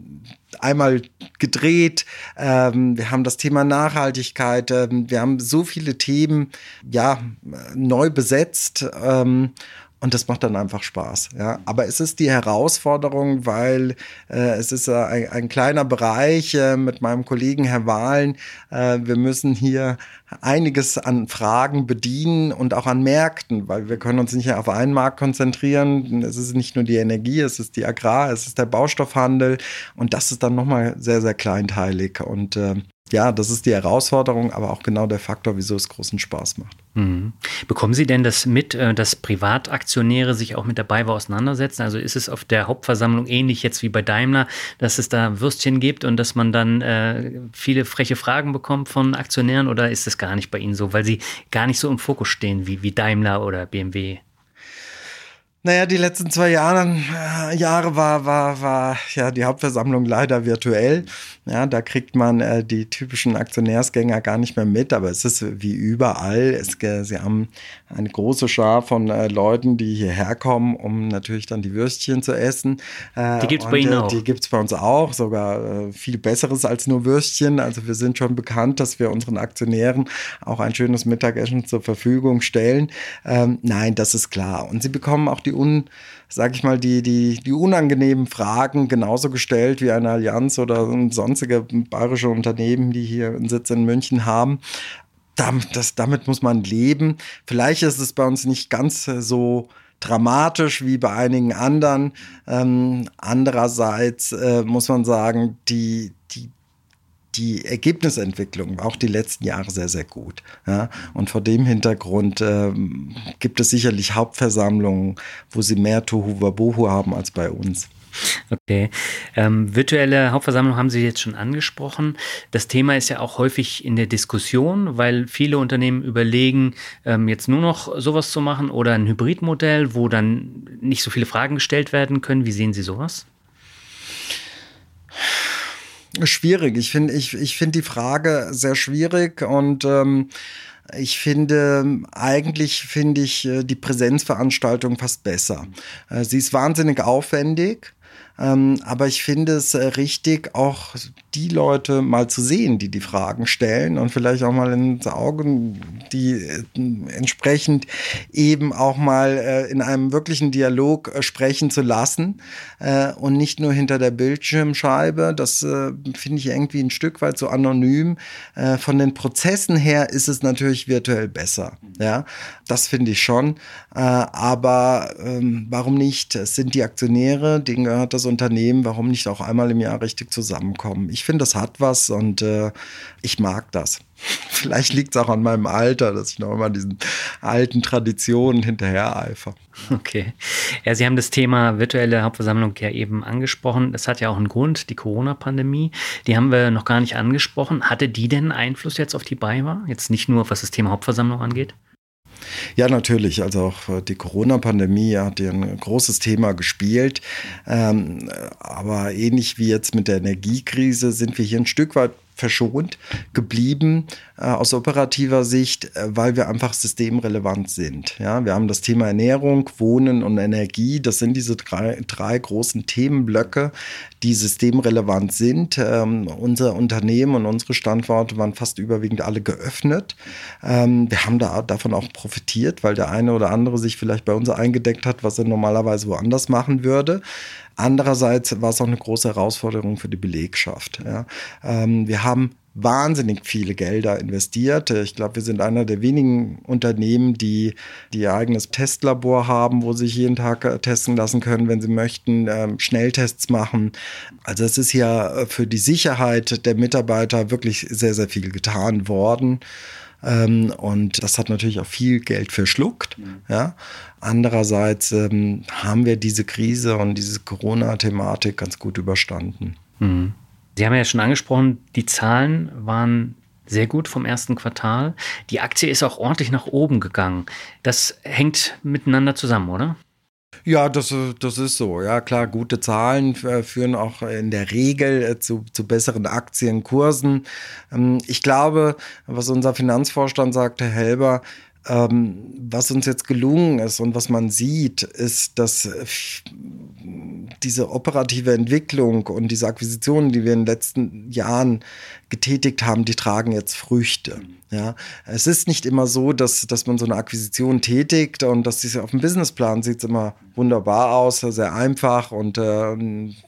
einmal gedreht, ähm, wir haben das Thema Nachhaltigkeit, ähm, wir haben so viele Themen ja neu besetzt. Und das macht dann einfach Spaß. Ja. Aber es ist die Herausforderung, weil äh, es ist äh, ein, ein, kleiner Bereich äh, mit meinem Kollegen Herr Wahlen. Äh, wir müssen hier einiges an Fragen bedienen und auch an Märkten, weil wir können uns nicht auf einen Markt konzentrieren. Es ist nicht nur die Energie, es ist die Agrar, es ist der Baustoffhandel und das ist dann nochmal sehr, sehr kleinteilig. Und äh, ja, das ist die Herausforderung, aber auch genau der Faktor, wieso es großen Spaß macht. Mhm. Bekommen Sie denn das mit, äh, dass Privataktionäre sich auch mit der BayWa auseinandersetzen? Also ist es auf der Hauptversammlung ähnlich jetzt wie bei Daimler, dass es da Würstchen gibt und dass man dann äh, viele freche Fragen bekommt von Aktionären oder ist es gar nicht bei Ihnen so, weil Sie gar nicht so im Fokus stehen wie, wie Daimler oder BMW? Naja, die letzten zwei Jahre, äh, Jahre war, war, war ja die Hauptversammlung leider virtuell. Ja, da kriegt man äh, die typischen Aktionärsgänger gar nicht mehr mit, aber es ist wie überall. Es, äh, sie haben eine große Schar von äh, Leuten, die hierher kommen, um natürlich dann die Würstchen zu essen. Äh, die gibt's bei Ihnen auch? Die gibt's bei uns auch, sogar viel Besseres als nur Würstchen. Also wir sind schon bekannt, dass wir unseren Aktionären auch ein schönes Mittagessen zur Verfügung stellen. Ähm, nein, das ist klar. Und sie bekommen auch die un, sag ich mal, die, die, die unangenehmen Fragen genauso gestellt wie eine Allianz oder sonstige bayerische Unternehmen, die hier einen Sitz in München haben. Damit, das, damit muss man leben. Vielleicht ist es bei uns nicht ganz so dramatisch wie bei einigen anderen. Ähm, andererseits äh, muss man sagen, die, die, die Ergebnisentwicklung war auch die letzten Jahre sehr, sehr gut. Ja? Und vor dem Hintergrund ähm, gibt es sicherlich Hauptversammlungen, wo sie mehr Tohu Wabohu haben als bei uns. Okay. Ähm, virtuelle Hauptversammlung haben Sie jetzt schon angesprochen. Das Thema ist ja auch häufig in der Diskussion, weil viele Unternehmen überlegen, ähm, jetzt nur noch sowas zu machen oder ein Hybridmodell, wo dann nicht so viele Fragen gestellt werden können. Wie sehen Sie sowas? Schwierig. Ich finde ich, ich find die Frage sehr schwierig und ähm, ich finde, eigentlich finde ich äh, die Präsenzveranstaltung fast besser. Äh, sie ist wahnsinnig aufwendig. Ähm, aber ich finde es äh, richtig, auch die Leute mal zu sehen, die die Fragen stellen und vielleicht auch mal ins Augen, die äh, entsprechend eben auch mal äh, in einem wirklichen Dialog äh, sprechen zu lassen äh, und nicht nur hinter der Bildschirmscheibe. Das äh, finde ich irgendwie ein Stück weit so anonym. von den Prozessen her ist es natürlich virtuell besser. Ja, das finde ich schon. aber ähm, warum nicht? Es sind die Aktionäre, denen gehört das Unternehmen, warum nicht auch einmal im Jahr richtig zusammenkommen? Ich finde, das hat was und äh, ich mag das. Vielleicht liegt es auch an meinem Alter, dass ich noch immer diesen alten Traditionen hinterher eifer. Okay. Ja, Sie haben das Thema virtuelle Hauptversammlung ja eben angesprochen. Das hat ja auch einen Grund, die Corona-Pandemie. Die haben wir noch gar nicht angesprochen. Hatte die denn Einfluss jetzt auf die BayWa? Jetzt nicht nur, was das Thema Hauptversammlung angeht? Ja, natürlich. Also auch äh, die Corona-Pandemie hat ein großes Thema gespielt. Ähm, aber ähnlich wie jetzt mit der Energiekrise sind wir hier ein Stück weit verschont geblieben äh, aus operativer Sicht, äh, weil wir einfach systemrelevant sind. Ja, wir haben das Thema Ernährung, Wohnen und Energie. Das sind diese drei, drei großen Themenblöcke, die systemrelevant sind. Ähm, unser Unternehmen und unsere Standorte waren fast überwiegend alle geöffnet. Ähm, wir haben da davon auch profitiert, weil der eine oder andere sich vielleicht bei uns eingedeckt hat, was er normalerweise woanders machen würde. Andererseits war es auch eine große Herausforderung für die Belegschaft. Ja. Ähm, wir haben wahnsinnig viele Gelder investiert. Ich glaube, wir sind einer der wenigen Unternehmen, die, die ihr eigenes Testlabor haben, wo sie sich jeden Tag äh, testen lassen können, wenn sie möchten, ähm, Schnelltests machen. Also es ist ja äh, für die Sicherheit der Mitarbeiter wirklich sehr, sehr viel getan worden. Ähm, und das hat natürlich auch viel Geld verschluckt. Mhm. Ja. Andererseits ähm, haben wir diese Krise und diese Corona-Thematik ganz gut überstanden. Mhm. Sie haben ja schon angesprochen, die Zahlen waren sehr gut vom ersten Quartal. Die Aktie ist auch ordentlich nach oben gegangen. Das hängt miteinander zusammen, oder? Ja, das, das ist so. Ja, klar, gute Zahlen führen auch in der Regel äh, zu, zu besseren Aktienkursen. Ähm, ich glaube, was unser Finanzvorstand sagt, Herr Helber, ähm, was uns jetzt gelungen ist und was man sieht, ist, dass diese operative Entwicklung und diese Akquisitionen, die wir in den letzten Jahren getätigt haben, die tragen jetzt Früchte. Ja, es ist nicht immer so, dass, dass man so eine Akquisition tätigt und dass sie auf dem Businessplan sieht es immer wunderbar aus, sehr einfach und äh,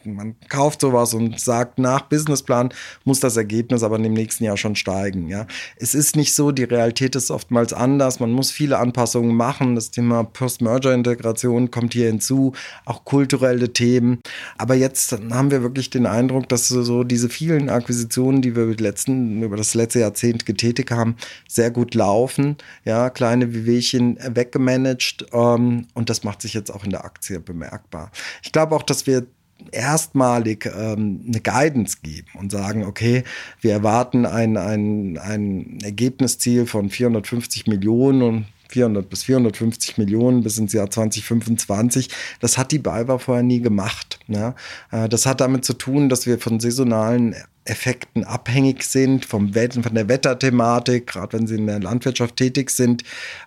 man kauft sowas und sagt, nach Businessplan muss das Ergebnis aber in dem nächsten Jahr schon steigen. Ja, es ist nicht so, die Realität ist oftmals anders. Man muss viele Anpassungen machen. Das Thema Post-Merger-Integration kommt hier hinzu, auch kulturelle Themen. Aber jetzt haben wir wirklich den Eindruck, dass so diese vielen Akquisitionen, die wir über, letzten, über das letzte Jahrzehnt getätigt haben, sehr gut laufen. Ja, kleine Wehwehchen weggemanagt ähm, und das macht sich jetzt auch in der Aktie bemerkbar. Ich glaube auch, dass wir erstmalig ähm, eine Guidance geben und sagen, okay, wir erwarten ein, ein, ein Ergebnisziel von 450 Millionen und 400 bis 450 Millionen bis ins Jahr 2025. Das hat die BayWa vorher nie gemacht. Ja. Äh, das hat damit zu tun, dass wir von saisonalen Effekten abhängig sind, vom Wetter, von der Wetterthematik, gerade wenn sie in der Landwirtschaft tätig sind.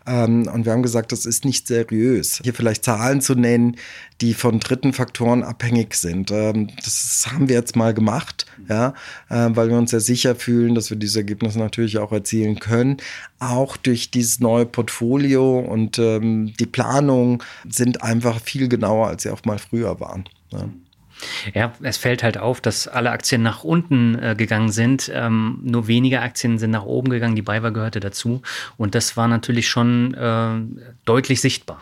Ähm, und wir haben gesagt, das ist nicht seriös. Hier vielleicht Zahlen zu nennen, die von dritten Faktoren abhängig sind. Ähm, das haben wir jetzt mal gemacht, ja, äh, weil wir uns sehr sicher fühlen, dass wir diese Ergebnisse natürlich auch erzielen können. Auch durch dieses neue Portfolio und ähm, die Planung sind einfach viel genauer, als sie auch mal früher waren. Ja. Ja, es fällt halt auf, dass alle Aktien nach unten äh, gegangen sind. Ähm, nur wenige Aktien sind nach oben gegangen. Die BayWa gehörte dazu. Und das war natürlich schon äh, deutlich sichtbar.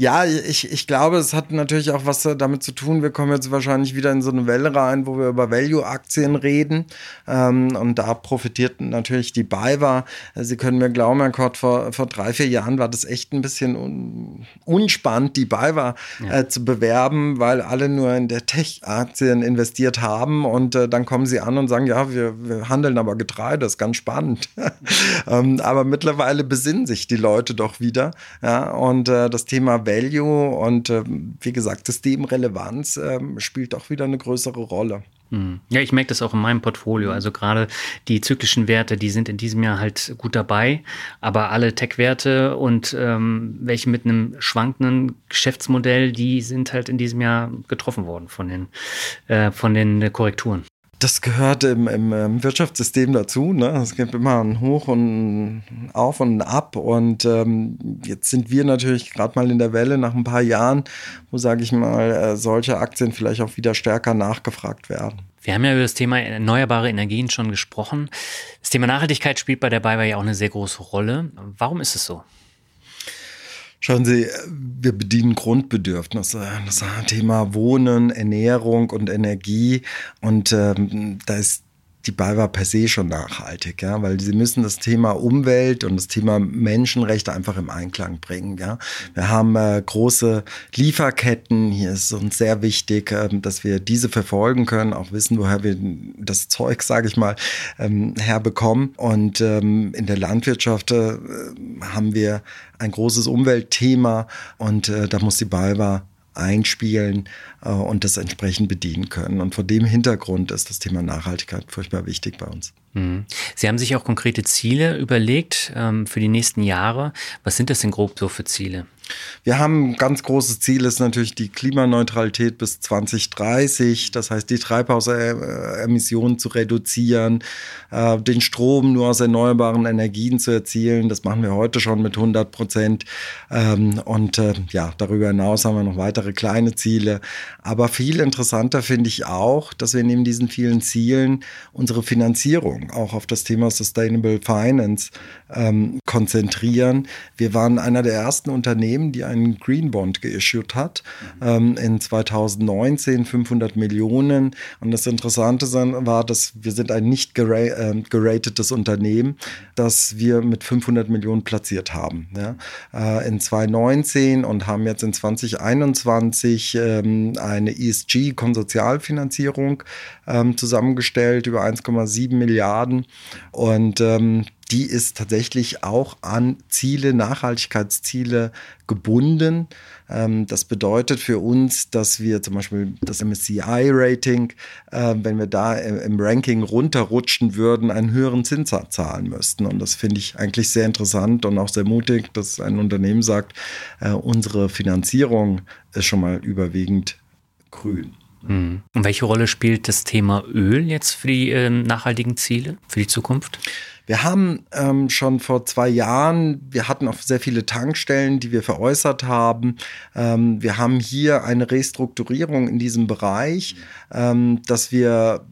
Ja, ich, ich glaube, es hat natürlich auch was damit zu tun. Wir kommen jetzt wahrscheinlich wieder in so eine Welle rein, wo wir über Value-Aktien reden. Ähm, und da profitiert natürlich die BayWa. Sie können mir glauben, Herr Kort, vor, vor drei, vier Jahren war das echt ein bisschen un, unspannend, die BayWa ja. äh, zu bewerben, weil alle nur in der Tech-Aktien investiert haben. Und äh, dann kommen sie an und sagen, ja, wir, wir handeln aber Getreide, das ist ganz spannend. ähm, aber mittlerweile besinnen sich die Leute doch wieder. Ja, und äh, das Thema Value und äh, wie gesagt, Systemrelevanz äh, spielt auch wieder eine größere Rolle. Hm. Ja, ich merke das auch in meinem Portfolio. Also gerade die zyklischen Werte, die sind in diesem Jahr halt gut dabei. Aber alle Tech-Werte und ähm, welche mit einem schwankenden Geschäftsmodell, die sind halt in diesem Jahr getroffen worden von den, äh, von den Korrekturen das gehört im, im, im, Wirtschaftssystem dazu. Ne? Es gibt immer ein Hoch und ein Auf und ein Ab. Und ähm, jetzt sind wir natürlich gerade mal in der Welle nach ein paar Jahren, wo, sage ich mal, äh, solche Aktien vielleicht auch wieder stärker nachgefragt werden. Wir haben ja über das Thema erneuerbare Energien schon gesprochen. Das Thema Nachhaltigkeit spielt bei der BayWa ja auch eine sehr große Rolle. Warum ist es so? Schauen Sie, wir bedienen Grundbedürfnisse. Das Thema Wohnen, Ernährung und Energie. Und ähm, da ist die BayWa per se schon nachhaltig, ja, weil sie müssen das Thema Umwelt und das Thema Menschenrechte einfach im Einklang bringen, ja. Wir haben äh, große Lieferketten, hier ist uns sehr wichtig, äh, dass wir diese verfolgen können, auch wissen, woher wir das Zeug, sage ich mal, ähm, herbekommen. Und ähm, in der Landwirtschaft äh, haben wir ein großes Umweltthema und äh, da muss die BayWa einspielen äh, und das entsprechend bedienen können. Und vor dem Hintergrund ist das Thema Nachhaltigkeit furchtbar wichtig bei uns. Mhm. Sie haben sich auch konkrete Ziele überlegt ähm, für die nächsten Jahre. Was sind das denn grob so für Ziele? Wir haben ein ganz großes Ziel, ist natürlich die Klimaneutralität bis 2030. Das heißt, die Treibhausemissionen zu reduzieren, äh, den Strom nur aus erneuerbaren Energien zu erzielen. Das machen wir heute schon mit 100 Prozent. Ähm, und äh, ja, darüber hinaus haben wir noch weitere kleine Ziele. Aber viel interessanter finde ich auch, dass wir neben diesen vielen Zielen unsere Finanzierung auch auf das Thema Sustainable Finance ähm, konzentrieren. Wir waren einer der ersten Unternehmen, die einen Green Bond geissued hat, ähm, in 2019 500 Millionen. Und das Interessante war, dass wir sind ein nicht äh, geratetes Unternehmen, das wir mit 500 Millionen platziert haben. Ja? Äh, in 2019 und haben jetzt in 2021 ähm, eine ESG-Konsortialfinanzierung ähm, zusammengestellt über 1,7 Milliarden. Und ähm, die ist tatsächlich auch an Ziele, Nachhaltigkeitsziele gebunden. Ähm, das bedeutet für uns, dass wir zum Beispiel das MSCI-Rating, äh, wenn wir da im Ranking runterrutschen würden, einen höheren Zinssatz zahlen müssten. Und das finde ich eigentlich sehr interessant und auch sehr mutig, dass ein Unternehmen sagt, äh, unsere Finanzierung ist schon mal überwiegend grün. Mhm. Und welche Rolle spielt das Thema Öl jetzt für die äh, nachhaltigen Ziele, für die Zukunft? Wir haben ähm, schon vor zwei Jahren, wir hatten auch sehr viele Tankstellen, die wir veräußert haben. Ähm, wir haben hier eine Restrukturierung in diesem Bereich, ähm, dass wir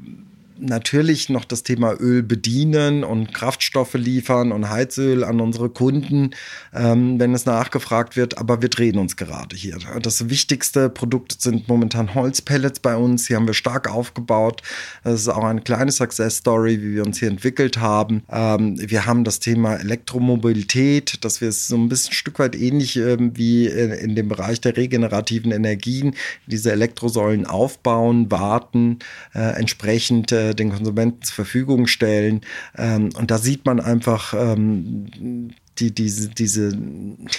natürlich noch das Thema Öl bedienen und Kraftstoffe liefern und Heizöl an unsere Kunden, ähm, wenn es nachgefragt wird. Aber wir drehen uns gerade hier. Das wichtigste Produkt sind momentan Holzpellets bei uns. Hier haben wir stark aufgebaut. Das ist auch eine kleine Success Story, wie wir uns hier entwickelt haben. Ähm, wir haben das Thema Elektromobilität, dass wir es so ein bisschen ein Stück weit ähnlich ähm, wie in, in, dem Bereich der regenerativen Energien diese Elektrosäulen aufbauen, warten, äh, entsprechend äh, den Konsumenten zur Verfügung stellen. Ähm, und da sieht man einfach, ähm, die, diese, diese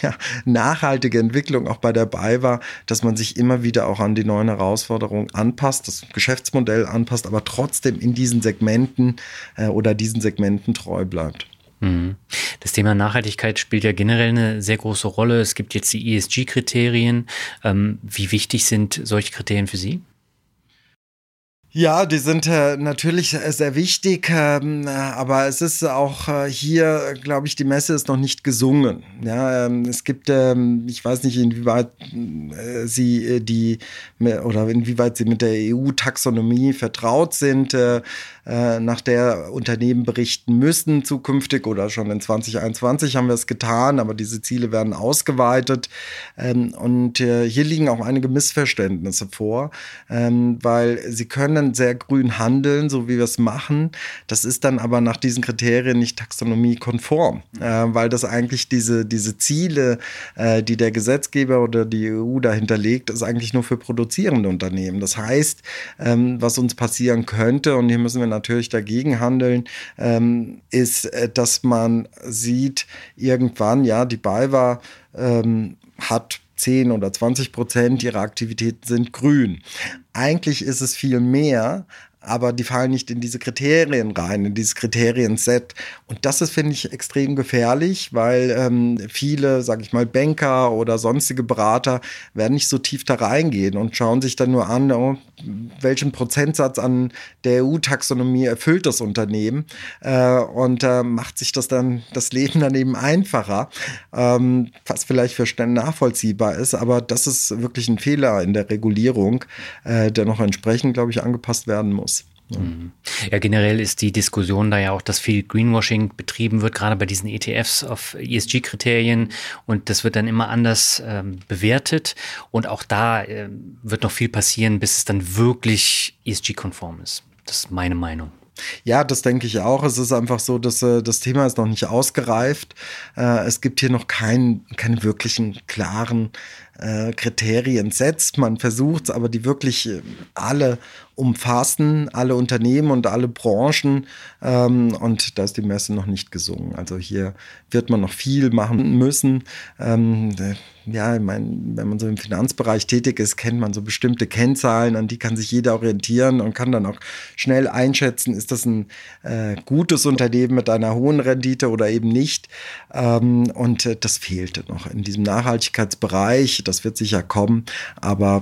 ja, nachhaltige Entwicklung auch bei dabei war, dass man sich immer wieder auch an die neuen Herausforderungen anpasst, das Geschäftsmodell anpasst, aber trotzdem in diesen Segmenten äh, oder diesen Segmenten treu bleibt. Mhm. Das Thema Nachhaltigkeit spielt ja generell eine sehr große Rolle. Es gibt jetzt die ESG-Kriterien. Ähm, wie wichtig sind solche Kriterien für Sie? Ja, die sind äh, natürlich sehr wichtig, ähm, aber es ist auch äh, hier, glaube ich, die Messe ist noch nicht gesungen. Ja, ähm, es gibt, ähm, ich weiß nicht, inwieweit äh, Sie äh, die oder inwieweit Sie mit der EU-Taxonomie vertraut sind. Äh, äh, nach der Unternehmen berichten müssen zukünftig oder schon in 2021 haben wir es getan, aber diese Ziele werden ausgeweitet. Ähm, und äh, hier liegen auch einige Missverständnisse vor, ähm, weil sie können sehr grün handeln, so wie wir es machen. Das ist dann aber nach diesen Kriterien nicht taxonomiekonform, äh, weil das eigentlich diese, diese Ziele, äh, die der Gesetzgeber oder die EU dahinter legt, ist eigentlich nur für produzierende Unternehmen. Das heißt, ähm, was uns passieren könnte, und hier müssen wir natürlich dagegen handeln, ähm, ist, äh, dass man sieht, irgendwann, ja, die BayWa ähm, hat 10 oder 20 Prozent ihrer Aktivitäten sind grün. Eigentlich ist es viel mehr, aber die fallen nicht in diese Kriterien rein, in dieses Kriterienset. Und das ist, finde ich, extrem gefährlich, weil ähm, viele, sage ich mal, Banker oder sonstige Berater werden nicht so tief da reingehen und schauen sich dann nur an, oh, welchen Prozentsatz an der EU-Taxonomie erfüllt das Unternehmen äh, und äh, macht sich das dann das Leben dann eben einfacher, ähm, was vielleicht für Stellen nachvollziehbar ist, aber das ist wirklich ein Fehler in der Regulierung, äh, der noch entsprechend, glaube ich, angepasst werden muss. Mhm. Ja, generell ist die Diskussion da ja auch, dass viel Greenwashing betrieben wird, gerade bei diesen ETFs auf ESG-Kriterien und das wird dann immer anders ähm, bewertet und auch da äh, wird noch viel passieren, bis es dann wirklich ESG-konform ist. Das ist meine Meinung. Ja, das denke ich auch. Es ist einfach so, dass äh, das Thema ist noch nicht ausgereift. Äh, es gibt hier noch keinen, keine wirklichen klaren äh, Kriterien setzt. Man versucht es, aber die wirklich äh, alle umfassen, alle Unternehmen und alle Branchen. Ähm, und da ist die Messe noch nicht gesungen. Also hier wird man noch viel machen müssen. Ähm, ja, ich meine, wenn man so im Finanzbereich tätig ist, kennt man so bestimmte Kennzahlen, an die kann sich jeder orientieren und kann dann auch schnell einschätzen, ist das ein äh, gutes Unternehmen mit einer hohen Rendite oder eben nicht. Ähm, und äh, das fehlte noch in diesem Nachhaltigkeitsbereich das wird sicher kommen, aber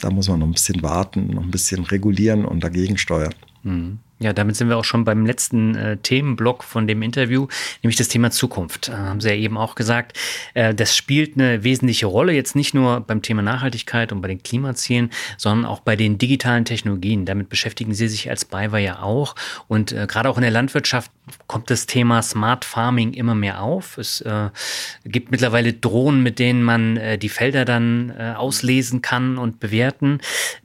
da muss man noch ein bisschen warten, noch ein bisschen regulieren und dagegen steuern. Mhm. Ja, damit sind wir auch schon beim letzten äh, Themenblock von dem Interview, nämlich das Thema Zukunft. Äh, haben Sie ja eben auch gesagt, äh, das spielt eine wesentliche Rolle, jetzt nicht nur beim Thema Nachhaltigkeit und bei den Klimazielen, sondern auch bei den digitalen Technologien. Damit beschäftigen Sie sich als BayWa ja auch. Und äh, gerade auch in der Landwirtschaft kommt das Thema Smart Farming immer mehr auf. Es äh, gibt mittlerweile Drohnen, mit denen man äh, die Felder dann äh, auslesen kann und bewerten.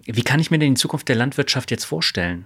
Wie kann ich mir denn die Zukunft der Landwirtschaft jetzt vorstellen?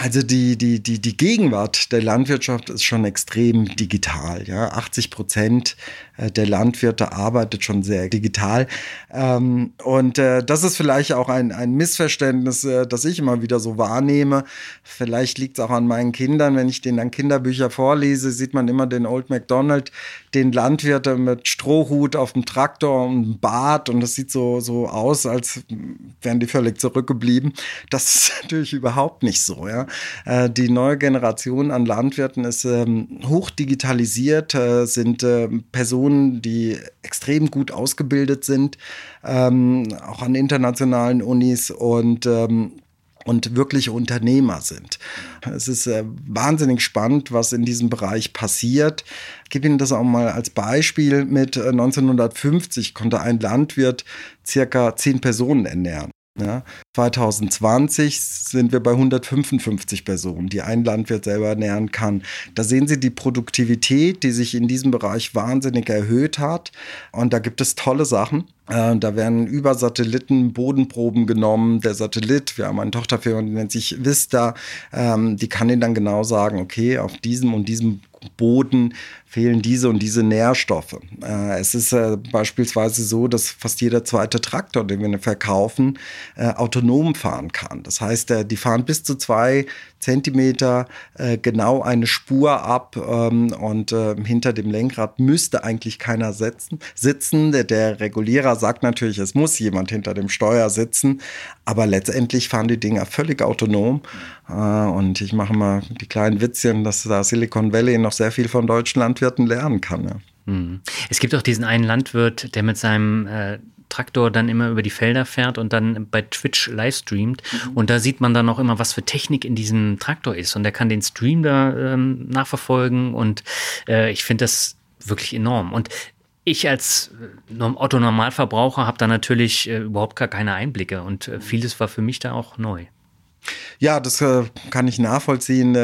Also die, die, die, die Gegenwart der Landwirtschaft ist schon extrem digital. Ja? 80 Prozent äh, der Landwirte arbeitet schon sehr digital. Ähm, und äh, das ist vielleicht auch ein, ein Missverständnis, äh, das ich immer wieder so wahrnehme. Vielleicht liegt es auch an meinen Kindern. Wenn ich denen dann Kinderbücher vorlese, sieht man immer den Old MacDonald, den Landwirte mit Strohhut auf dem Traktor und Bart. Und das sieht so, so aus, als wären die völlig zurückgeblieben. Das ist natürlich überhaupt nicht so. Ja? Äh, die neue Generation an Landwirten ist ähm, hoch digitalisiert, äh, sind äh, Personen, die extrem gut ausgebildet sind, ähm, auch an internationalen Unis und ähm, und wirkliche Unternehmer sind. Es ist äh, wahnsinnig spannend, was in diesem Bereich passiert. Ich gebe Ihnen das auch mal als Beispiel mit. 1950 äh, konnte ein Landwirt circa zehn Personen ernähren. Ja, 2020 sind wir bei 155 Personen, die ein Landwirt selber ernähren kann. Da sehen Sie die Produktivität, die sich in diesem Bereich wahnsinnig erhöht hat. Und da gibt es tolle Sachen. Äh, da werden über Satelliten Bodenproben genommen. Der Satellit, wir haben eine Tochterfirma, die nennt sich Vista, ähm, die kann Ihnen dann genau sagen, okay, auf diesem und diesem Boden fehlen diese und diese Nährstoffe. Äh, es ist äh, beispielsweise so, dass fast jeder zweite Traktor, den wir verkaufen, äh, autonom fahren kann. Das heißt, äh, die fahren bis zu zwei Zentimeter äh, genau eine Spur ab ähm, und äh, hinter dem Lenkrad müsste eigentlich keiner sitzen. sitzen. Der, der Regulierer sagt natürlich, es muss jemand hinter dem Steuer sitzen, aber letztendlich fahren die Dinger völlig autonom. Und ich mache mal die kleinen Witzchen, dass da Silicon Valley noch sehr viel von deutschen Landwirten lernen kann. Ja. Hm. Es gibt auch diesen einen Landwirt, der mit seinem äh, Traktor dann immer über die Felder fährt und dann bei Twitch live streamt. Mhm. Und da sieht man dann auch immer, was für Technik in diesem Traktor ist. Und er kann den Stream da ähm, nachverfolgen. Und äh, ich finde das wirklich enorm. Und ich als äh, Otto Normalverbraucher habe da natürlich äh, überhaupt gar keine Einblicke und äh, vieles war für mich da auch neu. Ja, das äh, kann ich nachvollziehen.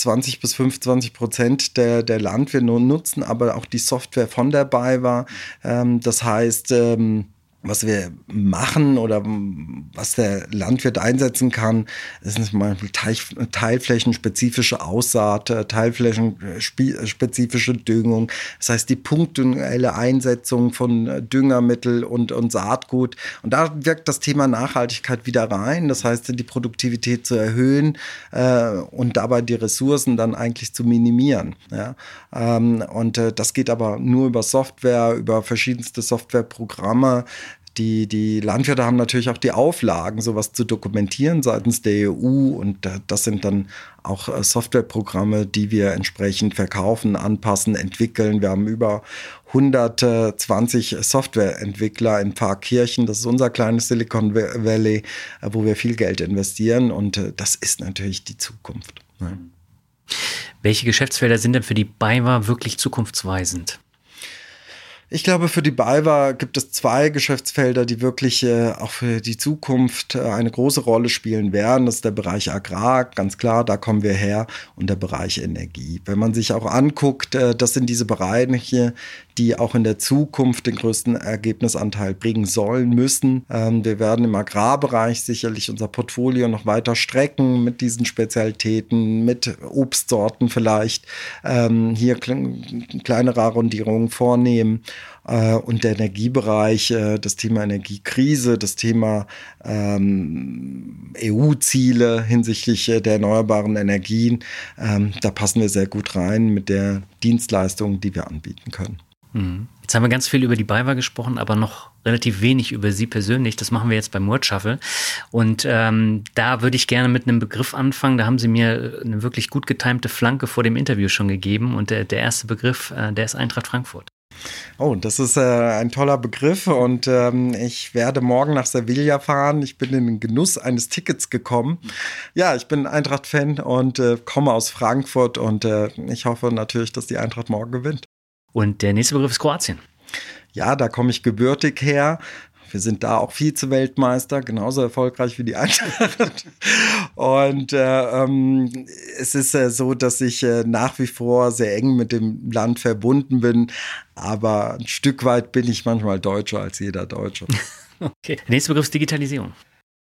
20 äh, bis 25 Prozent der, der Landwirte nutzen aber auch die Software von der BayWa. Ähm, das heißt, ähm, was wir machen oder was der Landwirt einsetzen kann, ist zum Beispiel teilflächenspezifische Aussaat, teilflächenspezifische Düngung. Das heißt, die punktuelle Einsetzung von äh, Düngermittel und, und Saatgut. Und da wirkt das Thema Nachhaltigkeit wieder rein. Das heißt, die Produktivität zu erhöhen äh, und dabei die Ressourcen dann eigentlich zu minimieren. Ja? Ähm, und äh, das geht aber nur über Software, über verschiedenste Softwareprogramme die, die Landwirte haben natürlich auch die Auflagen, sowas zu dokumentieren seitens der EU. Und das sind dann auch äh, Softwareprogramme, die wir entsprechend verkaufen, anpassen, entwickeln. Wir haben über 120 Softwareentwickler in Pfarrkirchen. Das ist unser kleines Silicon Valley, äh, wo wir viel Geld investieren. Und äh, das ist natürlich die Zukunft. Welche Geschäftsfelder sind denn für die BayWa wirklich zukunftsweisend? Ich glaube, für die BayWa gibt es zwei Geschäftsfelder, die wirklich äh, auch für die Zukunft äh, eine große Rolle spielen werden. Das ist der Bereich Agrar, ganz klar, da kommen wir her, und der Bereich Energie. Wenn man sich auch anguckt, äh, das sind diese Bereiche, die auch in der Zukunft den größten Ergebnisanteil bringen sollen müssen. Ähm, wir werden im Agrarbereich sicherlich unser Portfolio noch weiter strecken mit diesen Spezialitäten, mit Obstsorten vielleicht, ähm, hier kleinere Arrondierungen vornehmen äh, und der Energiebereich, äh, das Thema Energiekrise, das Thema ähm, EU-Ziele hinsichtlich äh, der erneuerbaren Energien, ähm, da passen wir sehr gut rein mit der Dienstleistung, die wir anbieten können. Mhm. Jetzt haben wir ganz viel über die BayWa gesprochen, aber noch relativ wenig über Sie persönlich. Das machen wir jetzt beim Word. Und ähm, da würde ich gerne mit einem Begriff anfangen. Da haben Sie mir eine wirklich gut getimte Flanke vor dem Interview schon gegeben. Und der, der erste Begriff, äh, der ist Eintracht Frankfurt. Oh, das ist äh, ein toller Begriff und ähm, ich werde morgen nach Sevilla fahren. Ich bin in den Genuss eines Tickets gekommen. Ja, ich bin Eintracht-Fan und äh, komme aus Frankfurt und äh, ich hoffe natürlich, dass die Eintracht morgen gewinnt. Und der nächste Begriff ist Kroatien. Ja, da komme ich gebürtig her. Wir sind da auch Vize-Weltmeister, genauso erfolgreich wie die Eintracht. Und äh, ähm, es ist äh, so, dass ich äh, nach wie vor sehr eng mit dem Land verbunden bin. Aber ein Stück weit bin ich manchmal deutscher als jeder Deutsche. Okay. Der nächste Begriff ist Digitalisierung.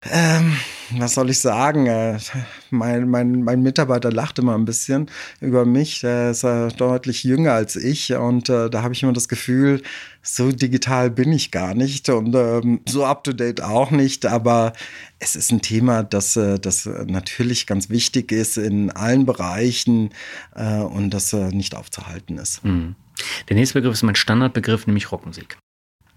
Ähm, was soll ich sagen? Äh, mein, mein, mein Mitarbeiter lacht immer ein bisschen über mich. Der ist äh, deutlich jünger als ich und äh, da habe ich immer das Gefühl, so digital bin ich gar nicht und ähm, so up-to-date auch nicht. Aber es ist ein Thema, das, das natürlich ganz wichtig ist in allen Bereichen und das nicht aufzuhalten ist. Mhm. Der nächste Begriff ist mein Standardbegriff, nämlich Rockmusik.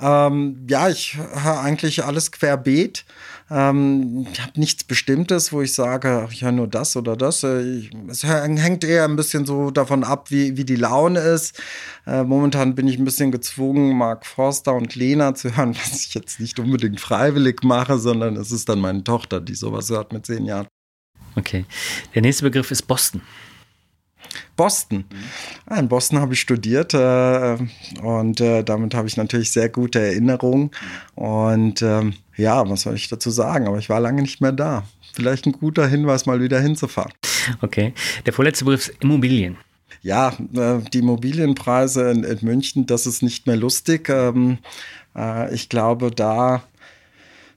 Ähm, ja, ich höre eigentlich alles querbeet. Ähm, ich habe nichts Bestimmtes, wo ich sage, ich höre nur das oder das. Äh, ich, es hängt eher ein bisschen so davon ab, wie, wie die Laune ist. Äh, momentan bin ich ein bisschen gezwungen, Mark Forster und Lena zu hören, was ich jetzt nicht unbedingt freiwillig mache, sondern es ist dann meine Tochter, die sowas hört mit zehn Jahren. Okay. Der nächste Begriff ist Boston. Boston. Ah, in Boston habe ich studiert äh, und äh, damit habe ich natürlich sehr gute Erinnerungen. Und ähm, ja, was soll ich dazu sagen? Aber ich war lange nicht mehr da. Vielleicht ein guter Hinweis, mal wieder hinzufahren. Okay. Der vorletzte Begriff ist Immobilien. Ja, äh, die Immobilienpreise in, in, München, das ist nicht mehr lustig. Ähm, äh, ich glaube, da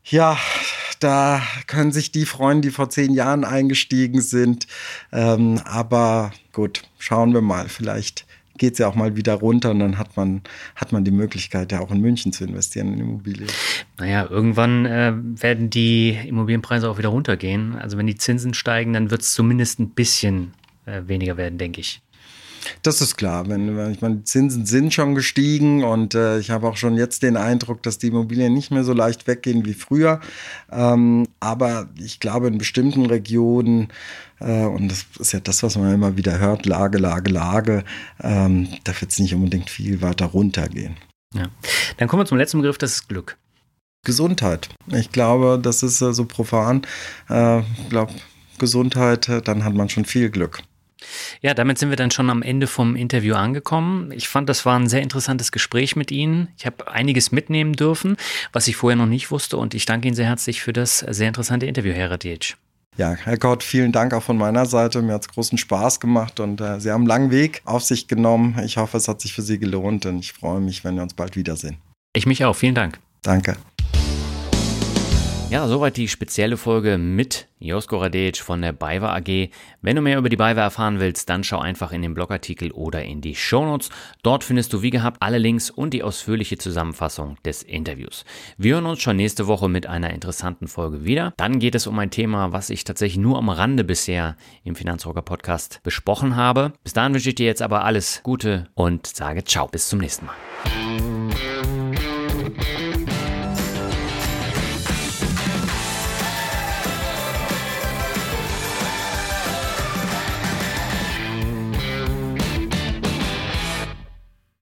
ja, da können sich die freuen, die vor zehn Jahren eingestiegen sind. Ähm, aber gut, schauen wir mal. Vielleicht geht es ja auch mal wieder runter und dann hat man, hat man die Möglichkeit, ja auch in München zu investieren in Immobilien. Naja, irgendwann äh, werden die Immobilienpreise auch wieder runtergehen. Also wenn die Zinsen steigen, dann wird es zumindest ein bisschen äh, weniger werden, denke ich. Das ist klar. Wenn, ich meine, Zinsen sind schon gestiegen und äh, ich habe auch schon jetzt den Eindruck, dass die Immobilien nicht mehr so leicht weggehen wie früher. Ähm, aber ich glaube, in bestimmten Regionen, äh, und das ist ja das, was man immer wieder hört, Lage, Lage, Lage, ähm, da wird es nicht unbedingt viel weiter runtergehen. Ja. Dann kommen wir zum letzten Begriff, das ist Glück. Gesundheit. Ich glaube, das ist äh, so profan. Äh, ich glaube, Gesundheit, äh, dann hat man schon viel Glück. Ja, damit sind wir dann schon am Ende vom Interview angekommen. Ich fand, das war ein sehr interessantes Gespräch mit Ihnen. Ich habe einiges mitnehmen dürfen, was ich vorher noch nicht wusste. Und ich danke Ihnen sehr herzlich für das sehr interessante Interview, Herr Radic. Ja, Herr Gott, vielen Dank auch von meiner Seite. Mir hat es großen Spaß gemacht und äh, Sie haben einen langen Weg auf sich genommen. Ich hoffe, es hat sich für Sie gelohnt und ich freue mich, wenn wir uns bald wiedersehen. Ich mich auch. Vielen Dank. Danke. Ja, soweit die spezielle Folge mit Josko Radec von der BayWa AG. Wenn du mehr über die BayWa erfahren willst, dann schau einfach in den Blogartikel oder in die Shownotes. Dort findest du wie gehabt alle Links und die ausführliche Zusammenfassung des Interviews. Wir hören uns schon nächste Woche mit einer interessanten Folge wieder. Dann geht es um ein Thema, was ich tatsächlich nur am Rande bisher im Finanzrocker Podcast besprochen habe. Bis dahin wünsche ich dir jetzt aber alles Gute und sage ciao, bis zum nächsten Mal.